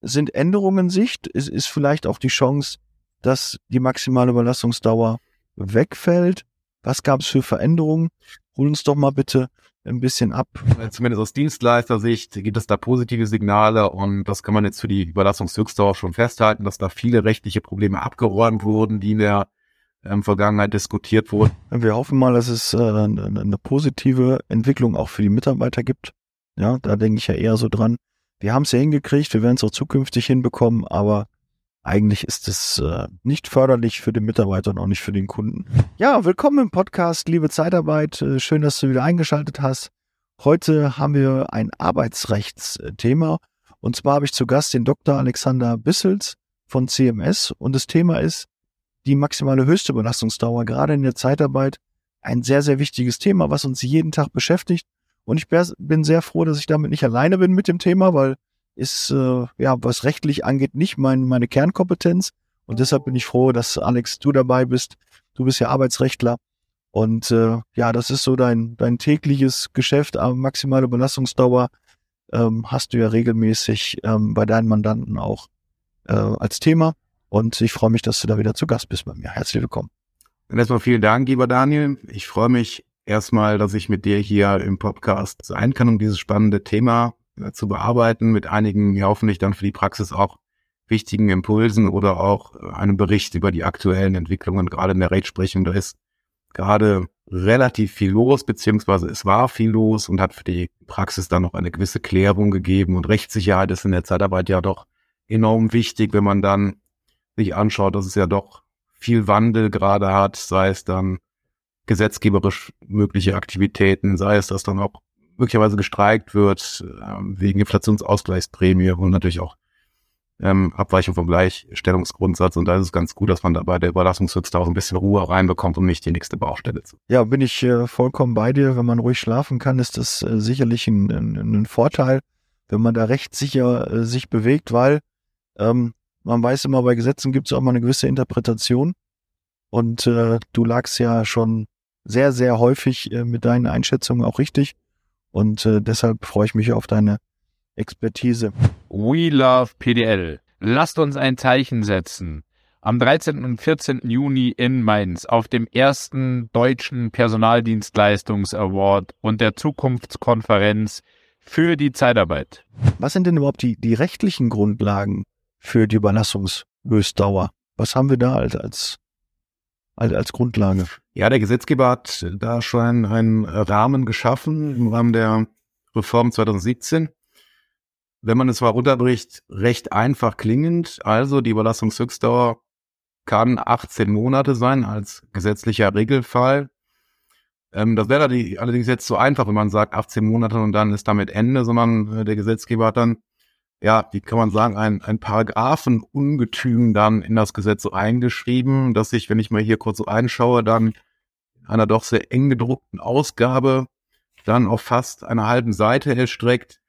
sind Änderungen Sicht? Ist, ist vielleicht auch die Chance, dass die maximale Überlastungsdauer wegfällt? Was gab es für Veränderungen? Hol uns doch mal bitte ein bisschen ab. Zumindest aus Dienstleistersicht gibt es da positive Signale und das kann man jetzt für die Überlastungshöchstdauer schon festhalten, dass da viele rechtliche Probleme abgeräumt wurden, die in der ähm, Vergangenheit diskutiert wurden. Wir hoffen mal, dass es äh, eine, eine positive Entwicklung auch für die Mitarbeiter gibt. Ja, da denke ich ja eher so dran. Wir haben es ja hingekriegt, wir werden es auch zukünftig hinbekommen, aber eigentlich ist es äh, nicht förderlich für den Mitarbeiter und auch nicht für den Kunden. Ja, willkommen im Podcast, liebe Zeitarbeit. Äh, schön, dass du wieder eingeschaltet hast. Heute haben wir ein Arbeitsrechtsthema. Und zwar habe ich zu Gast den Dr. Alexander Bissels von CMS. Und das Thema ist die maximale höchste Belastungsdauer, gerade in der Zeitarbeit. Ein sehr, sehr wichtiges Thema, was uns jeden Tag beschäftigt. Und ich bin sehr froh, dass ich damit nicht alleine bin mit dem Thema, weil ist, äh, ja, was rechtlich angeht, nicht mein, meine Kernkompetenz. Und deshalb bin ich froh, dass Alex, du dabei bist. Du bist ja Arbeitsrechtler. Und äh, ja, das ist so dein, dein tägliches Geschäft, aber maximale Belastungsdauer ähm, hast du ja regelmäßig ähm, bei deinen Mandanten auch äh, als Thema. Und ich freue mich, dass du da wieder zu Gast bist bei mir. Herzlich willkommen. Und erstmal vielen Dank, lieber Daniel. Ich freue mich erstmal, dass ich mit dir hier im Podcast sein kann, um dieses spannende Thema äh, zu bearbeiten, mit einigen ja hoffentlich dann für die Praxis auch wichtigen Impulsen oder auch äh, einem Bericht über die aktuellen Entwicklungen, gerade in der Rechtsprechung. Da ist gerade relativ viel los, beziehungsweise es war viel los und hat für die Praxis dann noch eine gewisse Klärung gegeben. Und Rechtssicherheit ist in der Zeitarbeit ja doch enorm wichtig, wenn man dann sich anschaut, dass es ja doch viel Wandel gerade hat, sei es dann gesetzgeberisch mögliche Aktivitäten, sei es, dass dann auch möglicherweise gestreikt wird äh, wegen Inflationsausgleichsprämie und natürlich auch ähm, Abweichung vom Gleichstellungsgrundsatz. Und da ist es ganz gut, dass man da bei der Überlassungshöchste auch ein bisschen Ruhe reinbekommt, um nicht die nächste Baustelle zu. Ja, bin ich äh, vollkommen bei dir. Wenn man ruhig schlafen kann, ist das äh, sicherlich ein, ein, ein, Vorteil, wenn man da recht sicher äh, sich bewegt, weil ähm, man weiß immer, bei Gesetzen gibt es auch mal eine gewisse Interpretation. Und äh, du lagst ja schon sehr, sehr häufig äh, mit deinen Einschätzungen auch richtig. Und äh, deshalb freue ich mich auf deine Expertise. We love PDL. Lasst uns ein Zeichen setzen. Am 13. und 14. Juni in Mainz auf dem ersten deutschen Personaldienstleistungs-Award und der Zukunftskonferenz für die Zeitarbeit. Was sind denn überhaupt die, die rechtlichen Grundlagen für die Überlassungshöchstdauer? Was haben wir da als, als als, als Grundlage? Ja, der Gesetzgeber hat da schon einen Rahmen geschaffen im Rahmen der Reform 2017. Wenn man es mal runterbricht, recht einfach klingend. Also die Überlassungshöchstdauer kann 18 Monate sein als gesetzlicher Regelfall. Ähm, das wäre allerdings jetzt so einfach, wenn man sagt 18 Monate und dann ist damit Ende, sondern äh, der Gesetzgeber hat dann ja, wie kann man sagen, ein, ein Paragraphenungetüm dann in das Gesetz so eingeschrieben, dass sich, wenn ich mal hier kurz so einschaue, dann einer doch sehr eng gedruckten Ausgabe dann auf fast einer halben Seite erstreckt.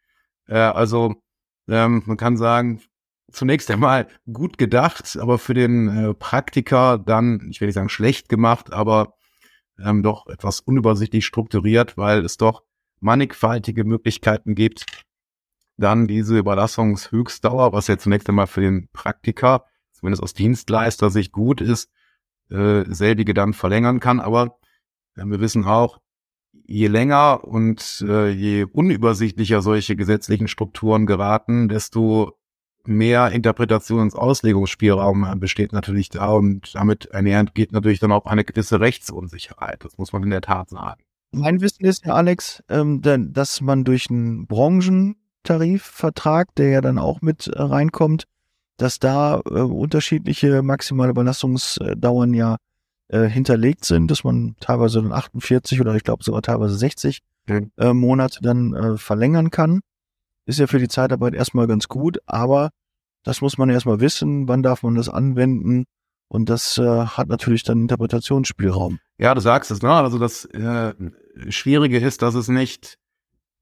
Äh, also ähm, man kann sagen, zunächst einmal gut gedacht, aber für den äh, Praktiker dann, ich will nicht sagen schlecht gemacht, aber ähm, doch etwas unübersichtlich strukturiert, weil es doch mannigfaltige Möglichkeiten gibt, dann diese Überlassungshöchstdauer, was ja zunächst einmal für den Praktiker, zumindest aus Dienstleister sich gut ist, äh, selbige dann verlängern kann. Aber äh, wir wissen auch, je länger und äh, je unübersichtlicher solche gesetzlichen Strukturen geraten, desto mehr Interpretations- und Auslegungsspielraum besteht natürlich da und damit einhergehend geht natürlich dann auch eine gewisse Rechtsunsicherheit. Das muss man in der Tat sagen. Mein Wissen ist, Herr Alex, ähm, dass man durch einen Branchen Tarifvertrag, der ja dann auch mit äh, reinkommt, dass da äh, unterschiedliche maximale Belastungsdauern ja äh, hinterlegt sind, dass man teilweise dann 48 oder ich glaube sogar teilweise 60 mhm. äh, Monate dann äh, verlängern kann. Ist ja für die Zeitarbeit erstmal ganz gut, aber das muss man erstmal wissen, wann darf man das anwenden und das äh, hat natürlich dann Interpretationsspielraum. Ja, du sagst es, ne? Also das äh, Schwierige ist, dass es nicht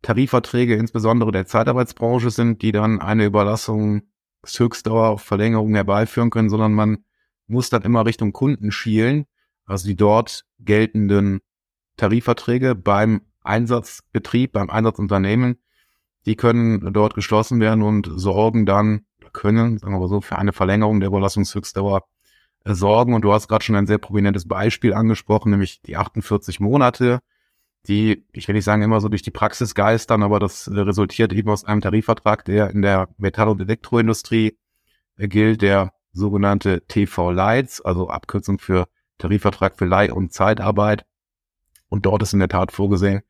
Tarifverträge insbesondere der Zeitarbeitsbranche sind, die dann eine Überlassungshöchstdauer auf Verlängerung herbeiführen können, sondern man muss dann immer Richtung Kunden schielen, also die dort geltenden Tarifverträge beim Einsatzbetrieb, beim Einsatzunternehmen, die können dort geschlossen werden und sorgen dann können, sagen wir mal so, für eine Verlängerung der Überlassungshöchstdauer äh, sorgen. Und du hast gerade schon ein sehr prominentes Beispiel angesprochen, nämlich die 48 Monate, die, ich will nicht sagen, immer so durch die Praxis geistern, aber das äh, resultiert eben aus einem Tarifvertrag, der in der Metall- und Elektroindustrie äh, gilt, der sogenannte TV-Lights, also Abkürzung für Tarifvertrag für Leih- und Zeitarbeit. Und dort ist in der Tat vorgesehen,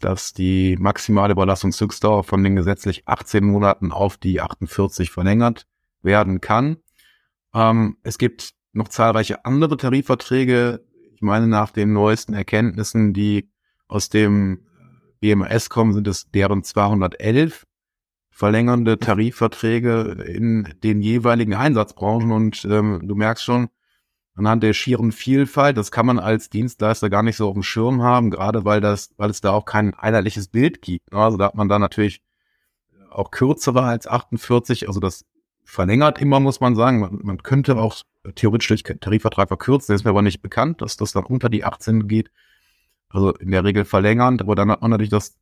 dass die maximale Überlassungshöchstdauer von den gesetzlich 18 Monaten auf die 48 verlängert werden kann. Ähm, es gibt noch zahlreiche andere Tarifverträge. Ich meine, nach den neuesten Erkenntnissen, die aus dem BMS kommen, sind es deren 211 verlängernde Tarifverträge in den jeweiligen Einsatzbranchen. Und ähm, du merkst schon, anhand der schieren Vielfalt. Das kann man als Dienstleister gar nicht so auf dem Schirm haben, gerade weil das, weil es da auch kein einheitliches Bild gibt. Also da hat man da natürlich auch kürzere als 48, also das verlängert immer, muss man sagen. Man, man könnte auch theoretisch durch Tarifvertrag verkürzen, das ist mir aber nicht bekannt, dass das dann unter die 18 geht. Also in der Regel verlängernd, aber dann hat man natürlich das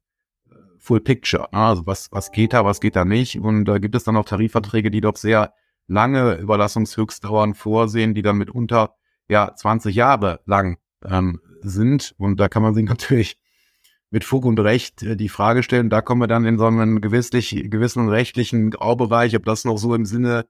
Full Picture. Also was, was geht da, was geht da nicht. Und da gibt es dann auch Tarifverträge, die doch sehr lange Überlassungshöchstdauern vorsehen, die dann mitunter ja 20 Jahre lang ähm, sind. Und da kann man sich natürlich mit Fug und Recht äh, die Frage stellen, da kommen wir dann in so einen gewisslich, gewissen rechtlichen Graubereich, ob das noch so im Sinne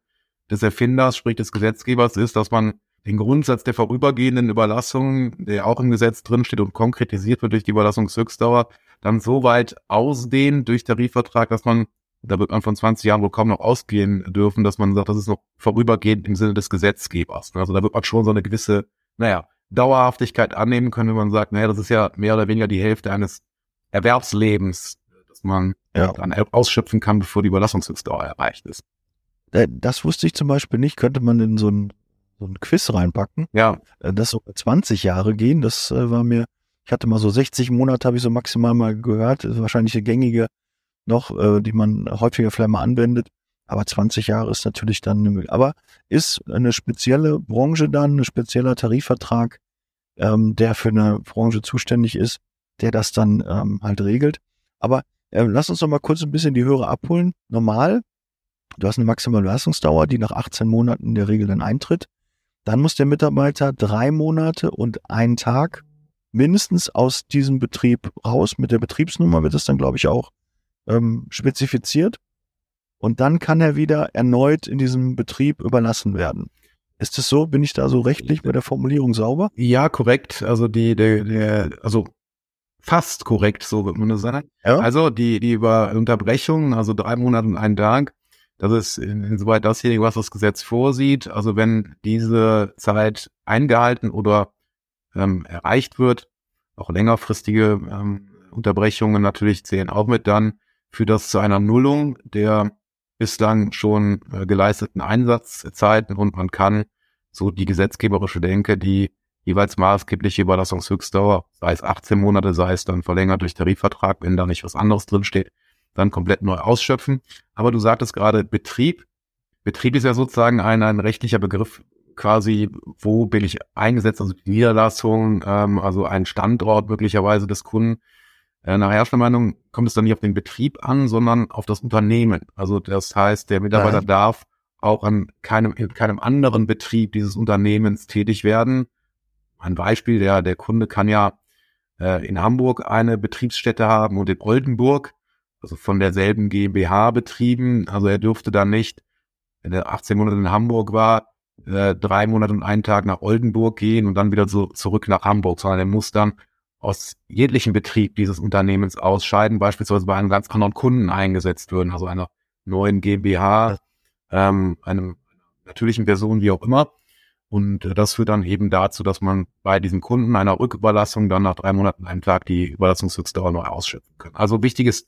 des Erfinders, sprich des Gesetzgebers ist, dass man den Grundsatz der vorübergehenden Überlassung, der auch im Gesetz drinsteht und konkretisiert wird durch die Überlassungshöchstdauer, dann so weit ausdehnt durch Tarifvertrag, dass man da wird man von 20 Jahren wohl kaum noch ausgehen dürfen, dass man sagt, das ist noch vorübergehend im Sinne des Gesetzgebers. Also da wird man schon so eine gewisse, naja, Dauerhaftigkeit annehmen können, wenn man sagt, naja, das ist ja mehr oder weniger die Hälfte eines Erwerbslebens, das man ja. dann ausschöpfen kann, bevor die Überlassungshöchstdauer erreicht ist. Äh, das wusste ich zum Beispiel nicht, könnte man in so ein, so ein Quiz reinpacken. Ja. Äh, das so 20 Jahre gehen, das äh, war mir, ich hatte mal so 60 Monate, habe ich so maximal mal gehört, das ist wahrscheinlich eine gängige noch, äh, die man häufiger vielleicht mal anwendet. Aber 20 Jahre ist natürlich dann eine Möglichkeit. Aber ist eine spezielle Branche dann, ein spezieller Tarifvertrag, ähm, der für eine Branche zuständig ist, der das dann ähm, halt regelt. Aber äh, lass uns noch mal kurz ein bisschen die Hörer abholen. Normal, du hast eine maximale Leistungsdauer, die nach 18 Monaten in der Regel dann eintritt. Dann muss der Mitarbeiter drei Monate und einen Tag mindestens aus diesem Betrieb raus. Mit der Betriebsnummer wird es dann, glaube ich, auch ähm, spezifiziert und dann kann er wieder erneut in diesem Betrieb überlassen werden. Ist es so? Bin ich da so rechtlich bei der Formulierung sauber? Ja, korrekt. Also die, der, der, also fast korrekt, so wird man das sagen. Ja? Also die, die über Unterbrechung, also drei Monate und einen Tag, das ist insoweit dasjenige, was das Gesetz vorsieht. Also wenn diese Zeit eingehalten oder ähm, erreicht wird, auch längerfristige ähm, Unterbrechungen natürlich zählen auch mit dann, führt das zu einer Nullung der bislang schon äh, geleisteten Einsatzzeiten und man kann so die gesetzgeberische Denke, die jeweils maßgebliche Überlassungshöchstdauer, sei es 18 Monate, sei es dann verlängert durch Tarifvertrag, wenn da nicht was anderes drinsteht, dann komplett neu ausschöpfen. Aber du sagtest gerade Betrieb. Betrieb ist ja sozusagen ein, ein rechtlicher Begriff, quasi, wo bin ich eingesetzt, also die Niederlassung, ähm, also ein Standort möglicherweise des Kunden. Äh, nach erster Meinung kommt es dann nicht auf den Betrieb an, sondern auf das Unternehmen. Also das heißt, der Mitarbeiter Nein. darf auch an keinem, in keinem anderen Betrieb dieses Unternehmens tätig werden. Ein Beispiel, der, der Kunde kann ja äh, in Hamburg eine Betriebsstätte haben und in Oldenburg, also von derselben GmbH betrieben. Also er dürfte dann nicht, wenn er 18 Monate in Hamburg war, äh, drei Monate und einen Tag nach Oldenburg gehen und dann wieder so zurück nach Hamburg, sondern er muss dann aus jeglichen Betrieb dieses Unternehmens ausscheiden, beispielsweise bei einem ganz anderen Kunden eingesetzt würden, also einer neuen GmbH, ähm, einem natürlichen Person, wie auch immer. Und äh, das führt dann eben dazu, dass man bei diesem Kunden einer Rücküberlassung dann nach drei Monaten einem Tag die Überlassungshöchstdauer neu ausschöpfen kann. Also wichtiges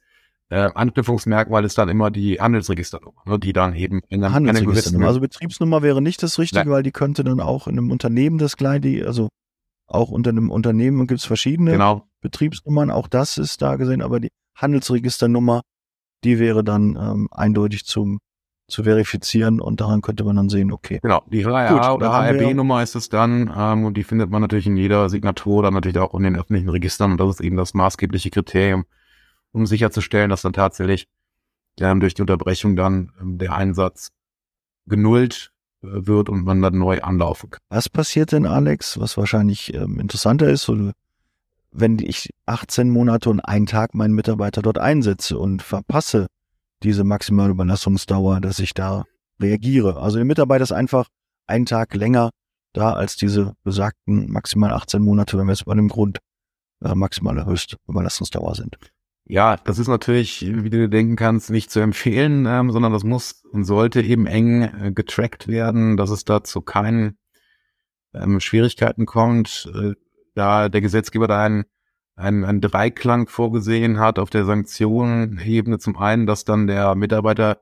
äh, Anknüpfungsmerkmal ist dann immer die Handelsregisternummer, ne, die dann eben in einem Handelsregisternummer. Also Betriebsnummer wäre nicht das Richtige, Nein. weil die könnte dann auch in einem Unternehmen das gleiche, also auch unter einem Unternehmen gibt es verschiedene genau. Betriebsnummern, auch das ist da gesehen, aber die Handelsregisternummer, die wäre dann ähm, eindeutig zum zu verifizieren und daran könnte man dann sehen, okay. Genau, die HRA oder HRB-Nummer ist es dann ähm, und die findet man natürlich in jeder Signatur oder natürlich auch in den öffentlichen Registern und das ist eben das maßgebliche Kriterium, um sicherzustellen, dass dann tatsächlich ähm, durch die Unterbrechung dann ähm, der Einsatz genullt wird und man dann neu anlaufen kann. Was passiert denn, Alex, was wahrscheinlich ähm, interessanter ist, wenn ich 18 Monate und einen Tag meinen Mitarbeiter dort einsetze und verpasse diese maximale Überlassungsdauer, dass ich da reagiere. Also der Mitarbeiter ist einfach einen Tag länger da als diese besagten maximal 18 Monate, wenn wir jetzt bei dem Grund äh, maximale Höchstüberlassungsdauer sind. Ja, das ist natürlich, wie du denken kannst, nicht zu empfehlen, ähm, sondern das muss und sollte eben eng äh, getrackt werden, dass es da zu keinen ähm, Schwierigkeiten kommt, äh, da der Gesetzgeber da einen, einen, einen Dreiklang vorgesehen hat auf der Sanktionenebene. Zum einen, dass dann der Mitarbeiter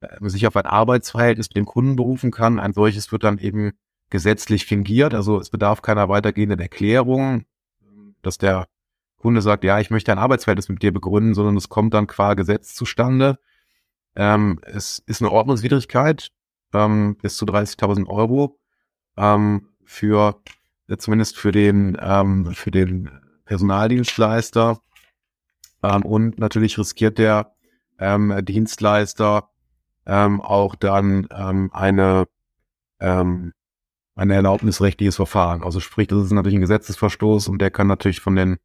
äh, sich auf ein Arbeitsverhältnis mit dem Kunden berufen kann. Ein solches wird dann eben gesetzlich fingiert. Also es bedarf keiner weitergehenden Erklärung, dass der Kunde sagt, ja, ich möchte ein Arbeitsverhältnis mit dir begründen, sondern es kommt dann qua Gesetz zustande. Ähm, es ist eine Ordnungswidrigkeit ähm, bis zu 30.000 Euro ähm, für äh, zumindest für den ähm, für den Personaldienstleister ähm, und natürlich riskiert der ähm, Dienstleister auch dann eine ein erlaubnisrechtliches Verfahren. Also sprich, das ist natürlich ein Gesetzesverstoß und der kann natürlich von den,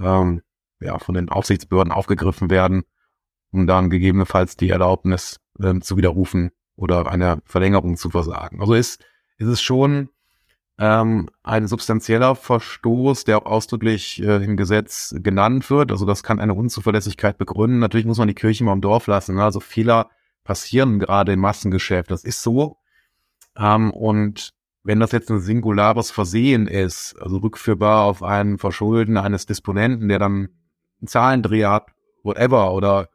ähm, ja, von den Aufsichtsbehörden aufgegriffen werden, um dann gegebenenfalls die Erlaubnis ähm, zu widerrufen oder eine Verlängerung zu versagen. Also ist, ist es schon ähm, ein substanzieller Verstoß, der auch ausdrücklich äh, im Gesetz genannt wird. Also das kann eine Unzuverlässigkeit begründen. Natürlich muss man die Kirche mal im Dorf lassen. Ne? Also Fehler passieren gerade im Massengeschäft. Das ist so. Ähm, und wenn das jetzt ein singulares Versehen ist, also rückführbar auf ein Verschulden eines Disponenten, der dann einen Zahlendreher hat, whatever, oder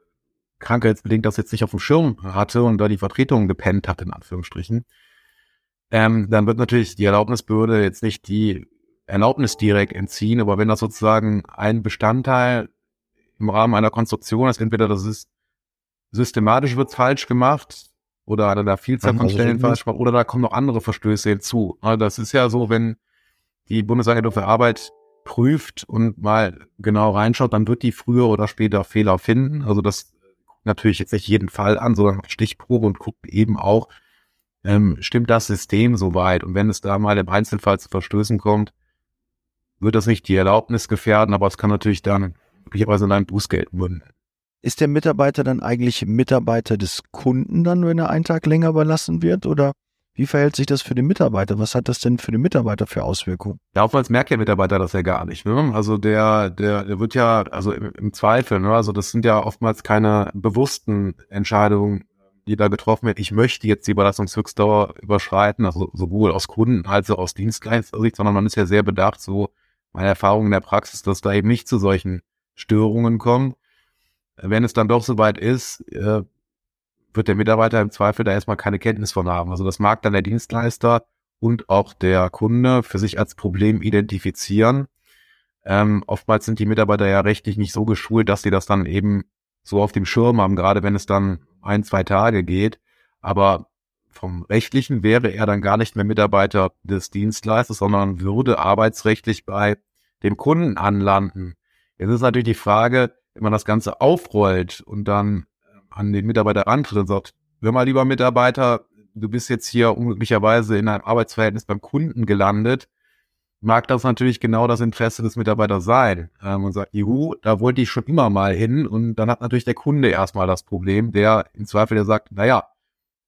krankheitsbedingt das jetzt nicht auf dem Schirm hatte und da die Vertretung gepennt hat, in Anführungsstrichen, ähm, dann wird natürlich die Erlaubnisbehörde jetzt nicht die Erlaubnis direkt entziehen, aber wenn das sozusagen ein Bestandteil im Rahmen einer Konstruktion ist, entweder das ist systematisch wird falsch gemacht, oder an einer Vielzahl von also Stellen falsch oder da kommen noch andere Verstöße hinzu. Das ist ja so, wenn die Bundesagentur für Arbeit prüft und mal genau reinschaut, dann wird die früher oder später Fehler finden. Also das natürlich jetzt nicht jeden Fall an, sondern Stichprobe und guckt eben auch, ähm, stimmt das System soweit? Und wenn es da mal im Einzelfall zu Verstößen kommt, wird das nicht die Erlaubnis gefährden, aber es kann natürlich dann möglicherweise in ein Bußgeld münden. Ist der Mitarbeiter dann eigentlich Mitarbeiter des Kunden dann, wenn er einen Tag länger überlassen wird? Oder wie verhält sich das für den Mitarbeiter? Was hat das denn für den Mitarbeiter für Auswirkungen? Ja, oftmals merkt der Mitarbeiter das ja gar nicht. Ne? Also der, der, der wird ja, also im, im Zweifel, ne? also das sind ja oftmals keine bewussten Entscheidungen, die da getroffen werden. Ich möchte jetzt die Überlassungshöchstdauer überschreiten, also sowohl aus Kunden als auch aus Dienstleister-Sicht, sondern man ist ja sehr bedacht, so meine Erfahrung in der Praxis, dass da eben nicht zu solchen Störungen kommt wenn es dann doch soweit ist, äh, wird der Mitarbeiter im Zweifel da erstmal keine Kenntnis von haben. Also das mag dann der Dienstleister und auch der Kunde für sich als Problem identifizieren. Ähm, oftmals sind die Mitarbeiter ja rechtlich nicht so geschult, dass sie das dann eben so auf dem Schirm haben, gerade wenn es dann ein, zwei Tage geht. Aber vom rechtlichen wäre er dann gar nicht mehr Mitarbeiter des Dienstleisters, sondern würde arbeitsrechtlich bei dem Kunden anlanden. Jetzt ist natürlich die Frage, wenn man das Ganze aufrollt und dann äh, an den Mitarbeiter rantritt und sagt, hör mal, lieber Mitarbeiter, du bist jetzt hier unglücklicherweise in einem Arbeitsverhältnis beim Kunden gelandet, mag das natürlich genau das Interesse des Mitarbeiters sein. Ähm, und sagt, juhu, da wollte ich schon immer mal hin. Und dann hat natürlich der Kunde erstmal das Problem, der im Zweifel der sagt, naja,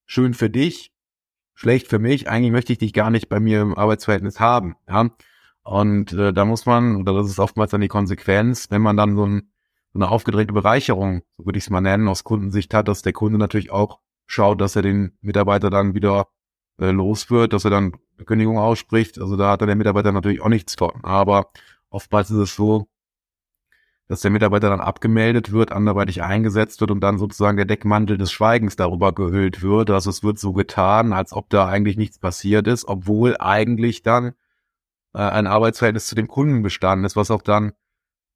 schön für dich, schlecht für mich, eigentlich möchte ich dich gar nicht bei mir im Arbeitsverhältnis haben. Ja? Und äh, da muss man, oder das ist oftmals dann die Konsequenz, wenn man dann so ein eine aufgedrehte Bereicherung, so würde ich es mal nennen, aus Kundensicht hat, dass der Kunde natürlich auch schaut, dass er den Mitarbeiter dann wieder äh, los wird, dass er dann eine Kündigung ausspricht. Also da hat dann der Mitarbeiter natürlich auch nichts von. Aber oftmals ist es so, dass der Mitarbeiter dann abgemeldet wird, anderweitig eingesetzt wird und dann sozusagen der Deckmantel des Schweigens darüber gehüllt wird. Also es wird so getan, als ob da eigentlich nichts passiert ist, obwohl eigentlich dann äh, ein Arbeitsverhältnis zu dem Kunden bestanden ist, was auch dann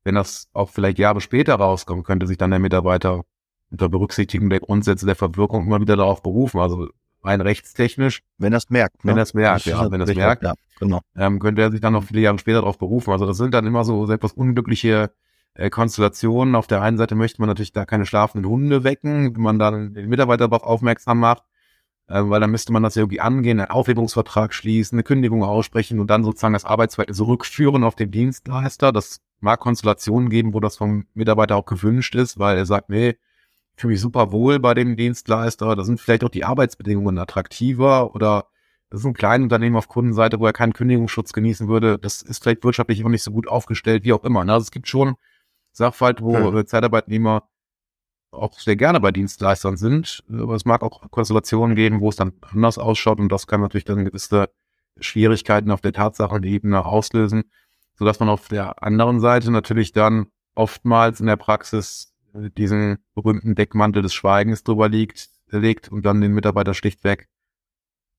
wenn das auch vielleicht Jahre später rauskommt, könnte sich dann der Mitarbeiter unter Berücksichtigung der Grundsätze der Verwirkung immer wieder darauf berufen. Also rein rechtstechnisch. Wenn er es merkt. Ne? Wenn er es merkt, ja. Wenn er es merkt, ja, genau. ähm, könnte er sich dann noch viele Jahre später darauf berufen. Also das sind dann immer so etwas unglückliche äh, Konstellationen. Auf der einen Seite möchte man natürlich da keine schlafenden Hunde wecken, wenn man dann den Mitarbeiter darauf aufmerksam macht. äh, weil dann müsste man das ja irgendwie angehen, einen Aufhebungsvertrag schließen, eine Kündigung aussprechen und dann sozusagen das Arbeitsverhältnis zurückführen auf den Dienstleister. Das mag Konstellationen geben, wo das vom Mitarbeiter auch gewünscht ist, weil er sagt, nee, ich fühle mich super wohl bei dem Dienstleister, da sind vielleicht auch die Arbeitsbedingungen attraktiver oder das ist ein kleines Unternehmen auf Kundenseite, wo er keinen Kündigungsschutz genießen würde. Das ist vielleicht wirtschaftlich auch nicht so gut aufgestellt, wie auch immer. Also es gibt schon Sachverhalte, wo hm. Zeitarbeitnehmer auch sehr gerne bei Dienstleistern sind. Aber es mag auch Konstellationen geben, wo es dann anders ausschaut und das kann natürlich dann gewisse Schwierigkeiten auf der Tatsachenebene auslösen, sodass man auf der anderen Seite natürlich dann oftmals in der Praxis diesen berühmten Deckmantel des Schweigens drüber liegt, legt und dann den Mitarbeiter schlichtweg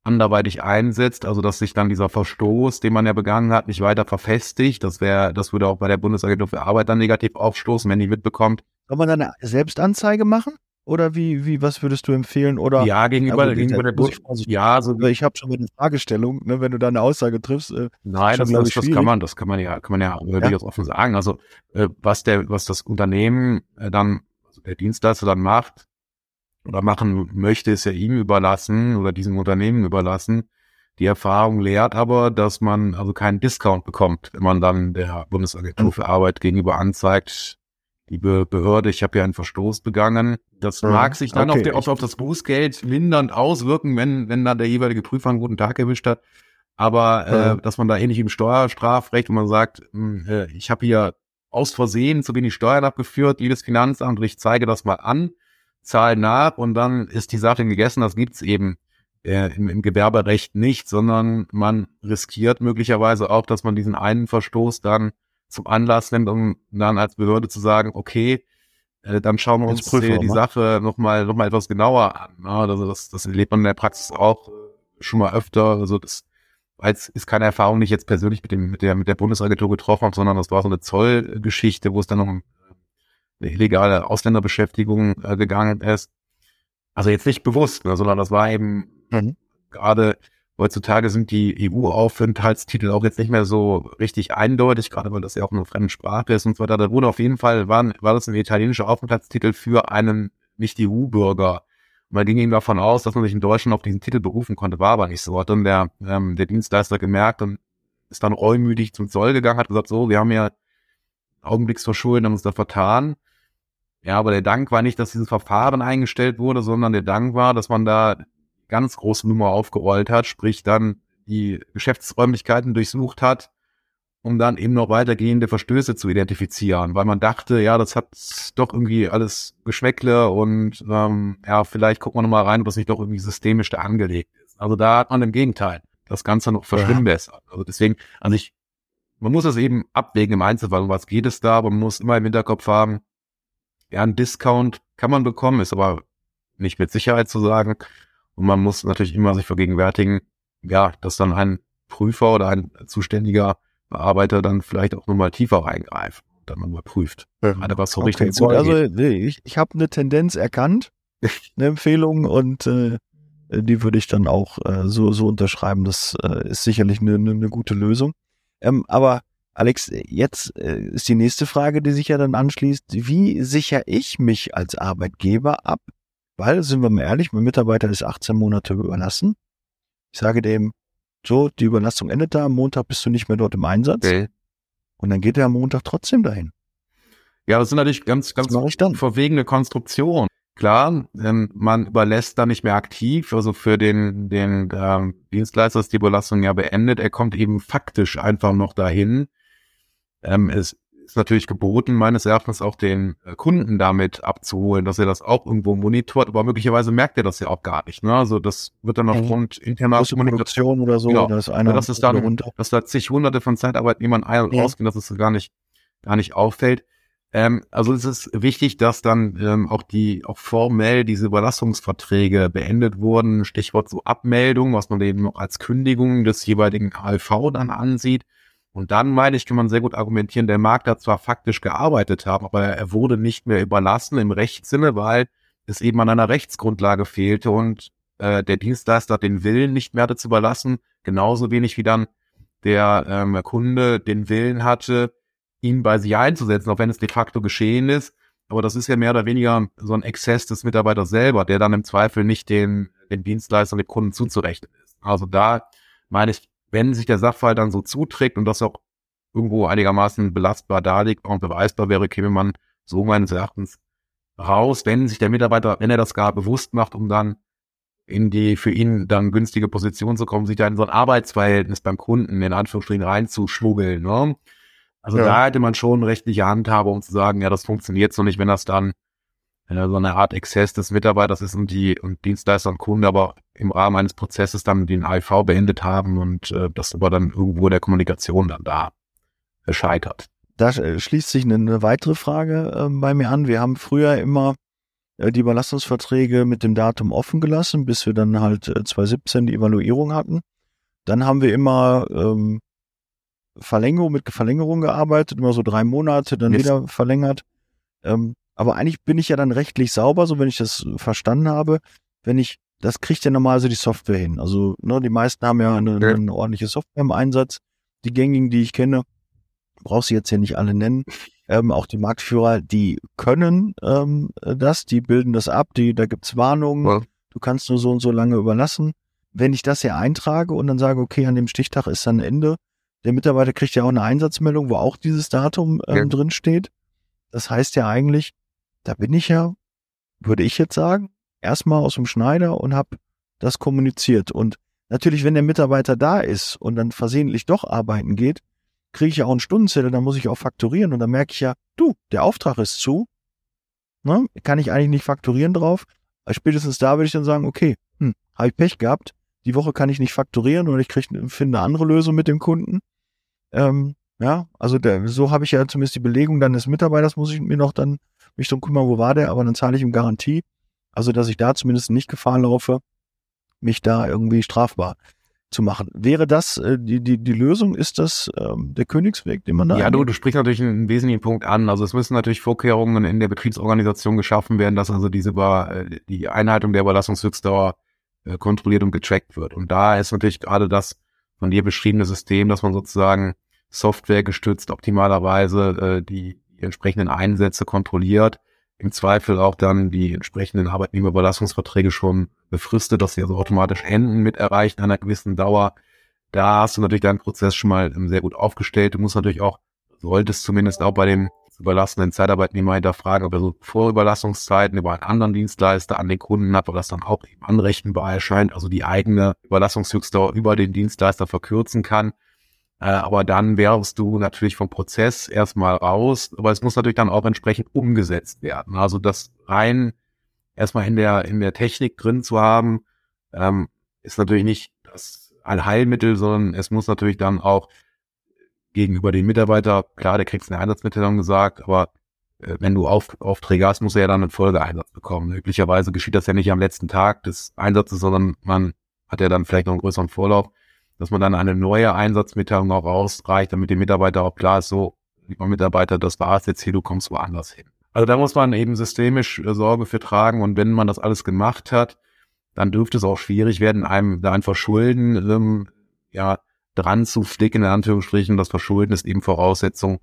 anderweitig einsetzt, also dass sich dann dieser Verstoß, den man ja begangen hat, nicht weiter verfestigt. Das wäre, das würde auch bei der Bundesagentur für Arbeit dann negativ aufstoßen, wenn die mitbekommt, soll man dann eine Selbstanzeige machen? Oder wie, wie, was würdest du empfehlen? Oder ja, gegenüber, ja, gegenüber der Bund. Ja, so ich habe schon mal eine Fragestellung, ne, wenn du da eine Aussage triffst. Äh, Nein, das, das, das kann man, das kann man ja, kann man ja, ja. durchaus offen sagen. Also äh, was der, was das Unternehmen äh, dann, also der Dienstleister dann macht oder machen möchte, ist ja ihm überlassen oder diesem Unternehmen überlassen. Die Erfahrung lehrt aber, dass man also keinen Discount bekommt, wenn man dann der Bundesagentur für Arbeit gegenüber anzeigt, liebe Behörde, ich habe ja einen Verstoß begangen. Das mhm. mag sich dann okay. auf, der, auf, auf das Bußgeld mindernd auswirken, wenn, wenn dann der jeweilige Prüfer einen guten Tag erwischt hat. Aber äh, mhm. dass man da ähnlich im Steuerstrafrecht, wo man sagt, mh, hm, äh, ich habe hier aus Versehen zu wenig Steuern abgeführt, liebes Finanzamt, und ich zeige das mal an, zahle nach und dann ist die Sache gegessen. Das gibt's eben äh, im, im Gewerberecht nicht, sondern man riskiert möglicherweise auch, dass man diesen einen Verstoß dann zum Anlass nimmt, um dann als Behörde zu sagen, okay, äh, dann schauen wir uns äh, die Sache nochmal noch mal etwas genauer an. Ne? Also das, das erlebt man in der Praxis auch äh, schon mal öfter. Also das als ist keine Erfahrung, die ich jetzt persönlich mit dem mit der mit der Bundesagentur getroffen habe, sondern das war so eine Zollgeschichte, wo es dann um eine illegale Ausländerbeschäftigung äh, gegangen ist. Also jetzt nicht bewusst, ne, sondern das war eben mhm. gerade Heutzutage sind die EU-Aufenthaltstitel auch jetzt nicht mehr so richtig eindeutig, gerade weil das ja auch eine fremde Sprache ist und so weiter. Da wurde auf jeden Fall, war, war das ein italienischer Aufenthaltstitel für einen Nicht-EU-Bürger. Man ging eben davon aus, dass man sich in Deutschland auf diesen Titel berufen konnte, war aber nicht so. Hat dann der, ähm, der Dienstleister gemerkt und ist dann reumütig zum Zoll gegangen, hat gesagt, so, wir haben ja Augenblicksverschulden, haben uns da vertan. Ja, aber der Dank war nicht, dass dieses Verfahren eingestellt wurde, sondern der Dank war, dass man da ganz große Nummer aufgerollt hat, sprich dann die Geschäftsräumlichkeiten durchsucht hat, um dann eben noch weitergehende Verstöße zu identifizieren, weil man dachte, ja, das hat doch irgendwie alles Geschmäckle und ähm, ja, vielleicht gucken wir nochmal rein, ob das nicht doch irgendwie systemisch da angelegt ist. Also da hat man im Gegenteil das Ganze noch verschlimmbessert. Also deswegen, also ich, man muss es eben abwägen im Einzelfall, um was geht es da, aber man muss immer im Hinterkopf haben, ja, ein Discount kann man bekommen, ist aber nicht mit Sicherheit zu sagen. Und man muss natürlich immer sich vergegenwärtigen, ja, dass dann ein Prüfer oder ein zuständiger Bearbeiter dann vielleicht auch nochmal tiefer reingreift und dann mal prüft. Ja. Gerade was so okay, richtig gut, Also ich, ich habe eine Tendenz erkannt, eine Empfehlung und äh, die würde ich dann auch äh, so, so unterschreiben. Das äh, ist sicherlich eine, eine, eine gute Lösung. Ähm, aber Alex, jetzt äh, ist die nächste Frage, die sich ja dann anschließt. Wie sichere ich mich als Arbeitgeber ab, weil, sind wir mal ehrlich, mein Mitarbeiter ist 18 Monate überlassen. Ich sage dem, so, die Überlastung endet da, am Montag bist du nicht mehr dort im Einsatz. Okay. Und dann geht er am Montag trotzdem dahin. Ja, das sind natürlich ganz, ganz verwegene Konstruktionen. Klar, ähm, man überlässt da nicht mehr aktiv, also für den, den ähm, Dienstleister ist die Überlastung ja beendet. Er kommt eben faktisch einfach noch dahin. Ähm, es ist natürlich geboten, meines Erachtens auch den äh, Kunden damit abzuholen, dass er das auch irgendwo monitort, aber möglicherweise merkt er das ja auch gar nicht. Ne? Also das wird dann aufgrund mhm. interner Kommunikation oder so, genau. dass einer das ist dann, runter. dass da zig hunderte von Zeitarbeitnehmern ein- und ja. ausgehen, dass es gar nicht, gar nicht auffällt. Ähm, also es ist wichtig, dass dann ähm, auch die auch formell diese Überlassungsverträge beendet wurden. Stichwort so Abmeldung, was man eben noch als Kündigung des jeweiligen ALV dann ansieht. Und dann, meine ich, kann man sehr gut argumentieren, der Markt hat zwar faktisch gearbeitet haben, aber er wurde nicht mehr überlassen im Rechtssinne, weil es eben an einer Rechtsgrundlage fehlte und äh, der Dienstleister den Willen nicht mehr hatte zu überlassen, genauso wenig wie dann der ähm, Kunde den Willen hatte, ihn bei sich einzusetzen, auch wenn es de facto geschehen ist. Aber das ist ja mehr oder weniger so ein Exzess des Mitarbeiters selber, der dann im Zweifel nicht den den Dienstleister dem Kunden zuzurechnen ist. Also da meine ich, wenn sich der Sachverhalt dann so zuträgt und das auch irgendwo einigermaßen belastbar darlegt und beweisbar wäre, käme man so meines Erachtens raus, wenn sich der Mitarbeiter, wenn er das gar bewusst macht, um dann in die für ihn dann günstige Position zu kommen, sich da in so ein Arbeitsverhältnis beim Kunden in Anführungsstrichen reinzuschmuggeln. Ne? Also ja. da hätte man schon rechtliche Handhabe, um zu sagen, ja, das funktioniert so nicht, wenn das dann äh, so eine Art Exzess des Mitarbeiters ist und die und Dienstleister und Kunden aber im Rahmen eines Prozesses dann den AIV beendet haben und äh, das aber dann irgendwo der Kommunikation dann da scheitert. Da äh, schließt sich eine, eine weitere Frage äh, bei mir an. Wir haben früher immer äh, die Überlastungsverträge mit dem Datum offen gelassen, bis wir dann halt äh, 2017 die Evaluierung hatten. Dann haben wir immer ähm, Verlängerung mit Verlängerung gearbeitet, immer so drei Monate, dann Jetzt. wieder verlängert. Ähm, aber eigentlich bin ich ja dann rechtlich sauber, so wenn ich das verstanden habe, wenn ich, das kriegt ja normalerweise die Software hin. Also ne, die meisten haben ja eine, eine ordentliche Software im Einsatz. Die gängigen, die ich kenne, brauchst du jetzt hier nicht alle nennen. Ähm, auch die Marktführer, die können ähm, das, die bilden das ab, die, da gibt's Warnungen, ja. du kannst nur so und so lange überlassen. Wenn ich das hier eintrage und dann sage, okay, an dem Stichtag ist dann Ende, der Mitarbeiter kriegt ja auch eine Einsatzmeldung, wo auch dieses Datum ähm, ja. drin steht. Das heißt ja eigentlich, da bin ich ja, würde ich jetzt sagen, erstmal aus dem Schneider und habe das kommuniziert. Und natürlich, wenn der Mitarbeiter da ist und dann versehentlich doch arbeiten geht, kriege ich ja auch einen Stundenzettel, dann muss ich auch fakturieren und dann merke ich ja, du, der Auftrag ist zu, ne, kann ich eigentlich nicht fakturieren drauf. Spätestens da würde ich dann sagen, okay, hm, habe ich Pech gehabt, die Woche kann ich nicht fakturieren oder ich krieg, finde eine andere Lösung mit dem Kunden. Ähm, ja, also der, so habe ich ja zumindest die Belegung dann des Mitarbeiters, muss ich mir noch dann mich drum kümmern, wo war der, aber dann zahle ich ihm Garantie. Also, dass ich da zumindest nicht Gefahr laufe, mich da irgendwie strafbar zu machen. Wäre das äh, die, die, die Lösung? Ist das ähm, der Königsweg, den man da Ja, du, du sprichst natürlich einen wesentlichen Punkt an. Also es müssen natürlich Vorkehrungen in der Betriebsorganisation geschaffen werden, dass also diese äh, die Einhaltung der Überlassungshöchstdauer äh, kontrolliert und getrackt wird. Und da ist natürlich gerade das von dir beschriebene System, dass man sozusagen Software gestützt optimalerweise äh, die, die entsprechenden Einsätze kontrolliert im Zweifel auch dann die entsprechenden Arbeitnehmerüberlassungsverträge schon befristet, dass sie also automatisch enden mit Erreichen einer gewissen Dauer. Da hast du natürlich deinen Prozess schon mal ähm, sehr gut aufgestellt. Du musst natürlich auch, solltest zumindest auch bei dem überlassenen Zeitarbeitnehmer hinterfragen, ob er so Vorüberlassungszeiten über einen anderen Dienstleister an den Kunden hat, weil das dann auch eben anrechenbar erscheint, also die eigene Überlassungshöchstdauer über den Dienstleister verkürzen kann. Äh, aber dann wärst du natürlich vom Prozess erstmal raus. Aber es muss natürlich dann auch entsprechend umgesetzt werden. Also das rein erstmal in der, in der Technik drin zu haben, ähm, ist natürlich nicht das ein Heilmittel, sondern es muss natürlich dann auch gegenüber dem Mitarbeiter, klar, der kriegt eine Einsatzmitteilung gesagt, aber äh, wenn du Auf, Aufträge hast, muss er ja dann einen Folgeeinsatz bekommen. Möglicherweise geschieht das ja nicht am letzten Tag des Einsatzes, sondern man hat ja dann vielleicht noch einen größeren Vorlauf dass man dann eine neue Einsatzmitteilung auch rausreicht, damit dem Mitarbeiter auch klar ist, so, lieber Mitarbeiter, das war's jetzt hier, du kommst woanders hin. Also da muss man eben systemisch äh, Sorge für tragen und wenn man das alles gemacht hat, dann dürfte es auch schwierig werden, einem da ein Verschulden ähm, ja dran zu flicken, in Anführungsstrichen. Das Verschulden ist eben Voraussetzung,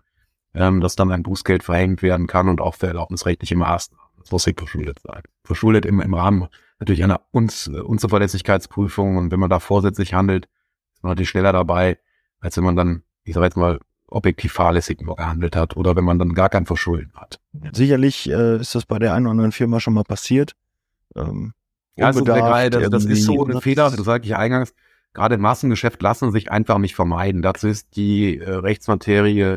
ähm, dass dann ein Bußgeld verhängt werden kann und auch für erlaubnisrechtliche Maßnahmen. Das muss nicht verschuldet sein. Verschuldet im, im Rahmen natürlich einer Uns Unzuverlässigkeitsprüfung und wenn man da vorsätzlich handelt, ist man natürlich schneller dabei, als wenn man dann, ich sag jetzt mal, objektiv fahrlässig nur gehandelt hat oder wenn man dann gar kein Verschulden hat. Sicherlich äh, ist das bei der einen oder anderen Firma schon mal passiert. Ähm, ja, also das, das ist so ein Fehler, das sage ich eingangs, gerade im Massengeschäft lassen sich einfach nicht vermeiden. Dazu ist die äh, Rechtsmaterie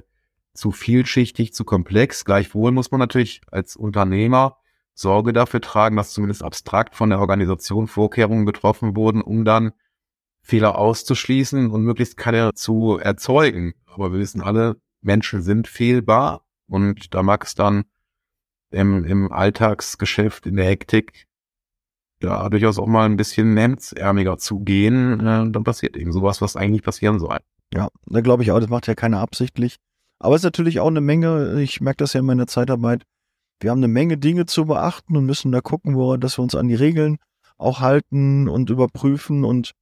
zu vielschichtig, zu komplex. Gleichwohl muss man natürlich als Unternehmer Sorge dafür tragen, dass zumindest abstrakt von der Organisation Vorkehrungen getroffen wurden, um dann Fehler auszuschließen und möglichst keine zu erzeugen. Aber wir wissen alle, Menschen sind fehlbar und da mag es dann im, im Alltagsgeschäft, in der Hektik, ja, durchaus auch mal ein bisschen hemdsärmiger zugehen, äh, dann passiert eben sowas, was eigentlich passieren soll. Ja, da glaube ich auch, das macht ja keiner absichtlich. Aber es ist natürlich auch eine Menge, ich merke das ja in meiner Zeitarbeit, wir haben eine Menge Dinge zu beachten und müssen da gucken, wo, dass wir uns an die Regeln auch halten und überprüfen und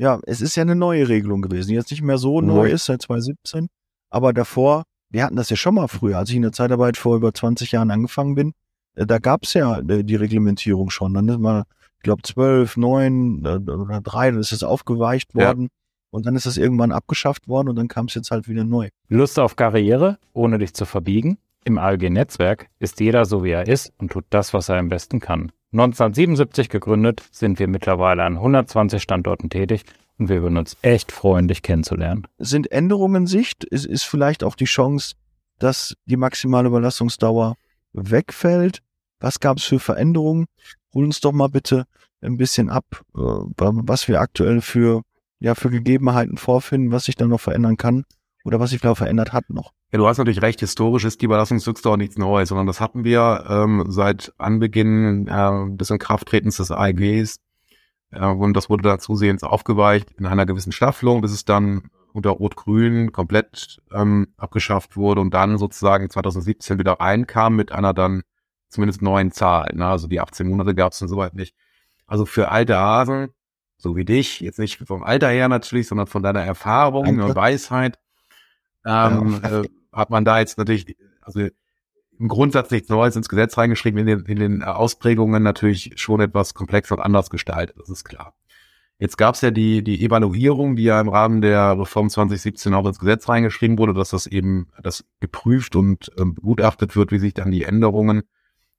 ja, es ist ja eine neue Regelung gewesen, jetzt nicht mehr so neu ist seit 2017, aber davor, wir hatten das ja schon mal früher, als ich in der Zeitarbeit vor über 20 Jahren angefangen bin, äh, da gab's ja äh, die Reglementierung schon. Dann ist mal ich glaube zwölf, neun äh, oder drei, dann ist es aufgeweicht worden. Ja. Und dann ist es irgendwann abgeschafft worden und dann kam es jetzt halt wieder neu. Lust auf Karriere, ohne dich zu verbiegen? Im ALG-Netzwerk ist jeder so, wie er ist und tut das, was er am besten kann. 1977 gegründet, sind wir mittlerweile an 120 Standorten tätig und wir würden uns echt freuen, dich kennenzulernen. Sind Änderungen Sicht? Ist, ist vielleicht auch die Chance, dass die maximale Überlastungsdauer wegfällt? Was gab es für Veränderungen? Hol uns doch mal bitte ein bisschen ab, äh, was wir aktuell für, ja, für Gegebenheiten vorfinden, was sich dann noch verändern kann oder was sich vielleicht verändert hat noch. Ja, du hast natürlich recht, historisch ist die Überlassungsrückstau nichts Neues, sondern das hatten wir ähm, seit Anbeginn äh, des Inkrafttretens des AEGs. Äh, und das wurde dann zusehends aufgeweicht in einer gewissen Staffelung, bis es dann unter Rot-Grün komplett ähm, abgeschafft wurde und dann sozusagen 2017 wieder reinkam mit einer dann zumindest neuen Zahl. Ne? Also die 18 Monate gab es dann soweit nicht. Also für alte Hasen, so wie dich, jetzt nicht vom Alter her natürlich, sondern von deiner Erfahrung Danke. und Weisheit, ähm, ja. äh, hat man da jetzt natürlich, also im Grundsatz nichts Neues ins Gesetz reingeschrieben, in den, in den Ausprägungen natürlich schon etwas komplexer und anders gestaltet, das ist klar. Jetzt gab es ja die, die Evaluierung, die ja im Rahmen der Reform 2017 auch ins Gesetz reingeschrieben wurde, dass das eben das geprüft und ähm, begutachtet wird, wie sich dann die Änderungen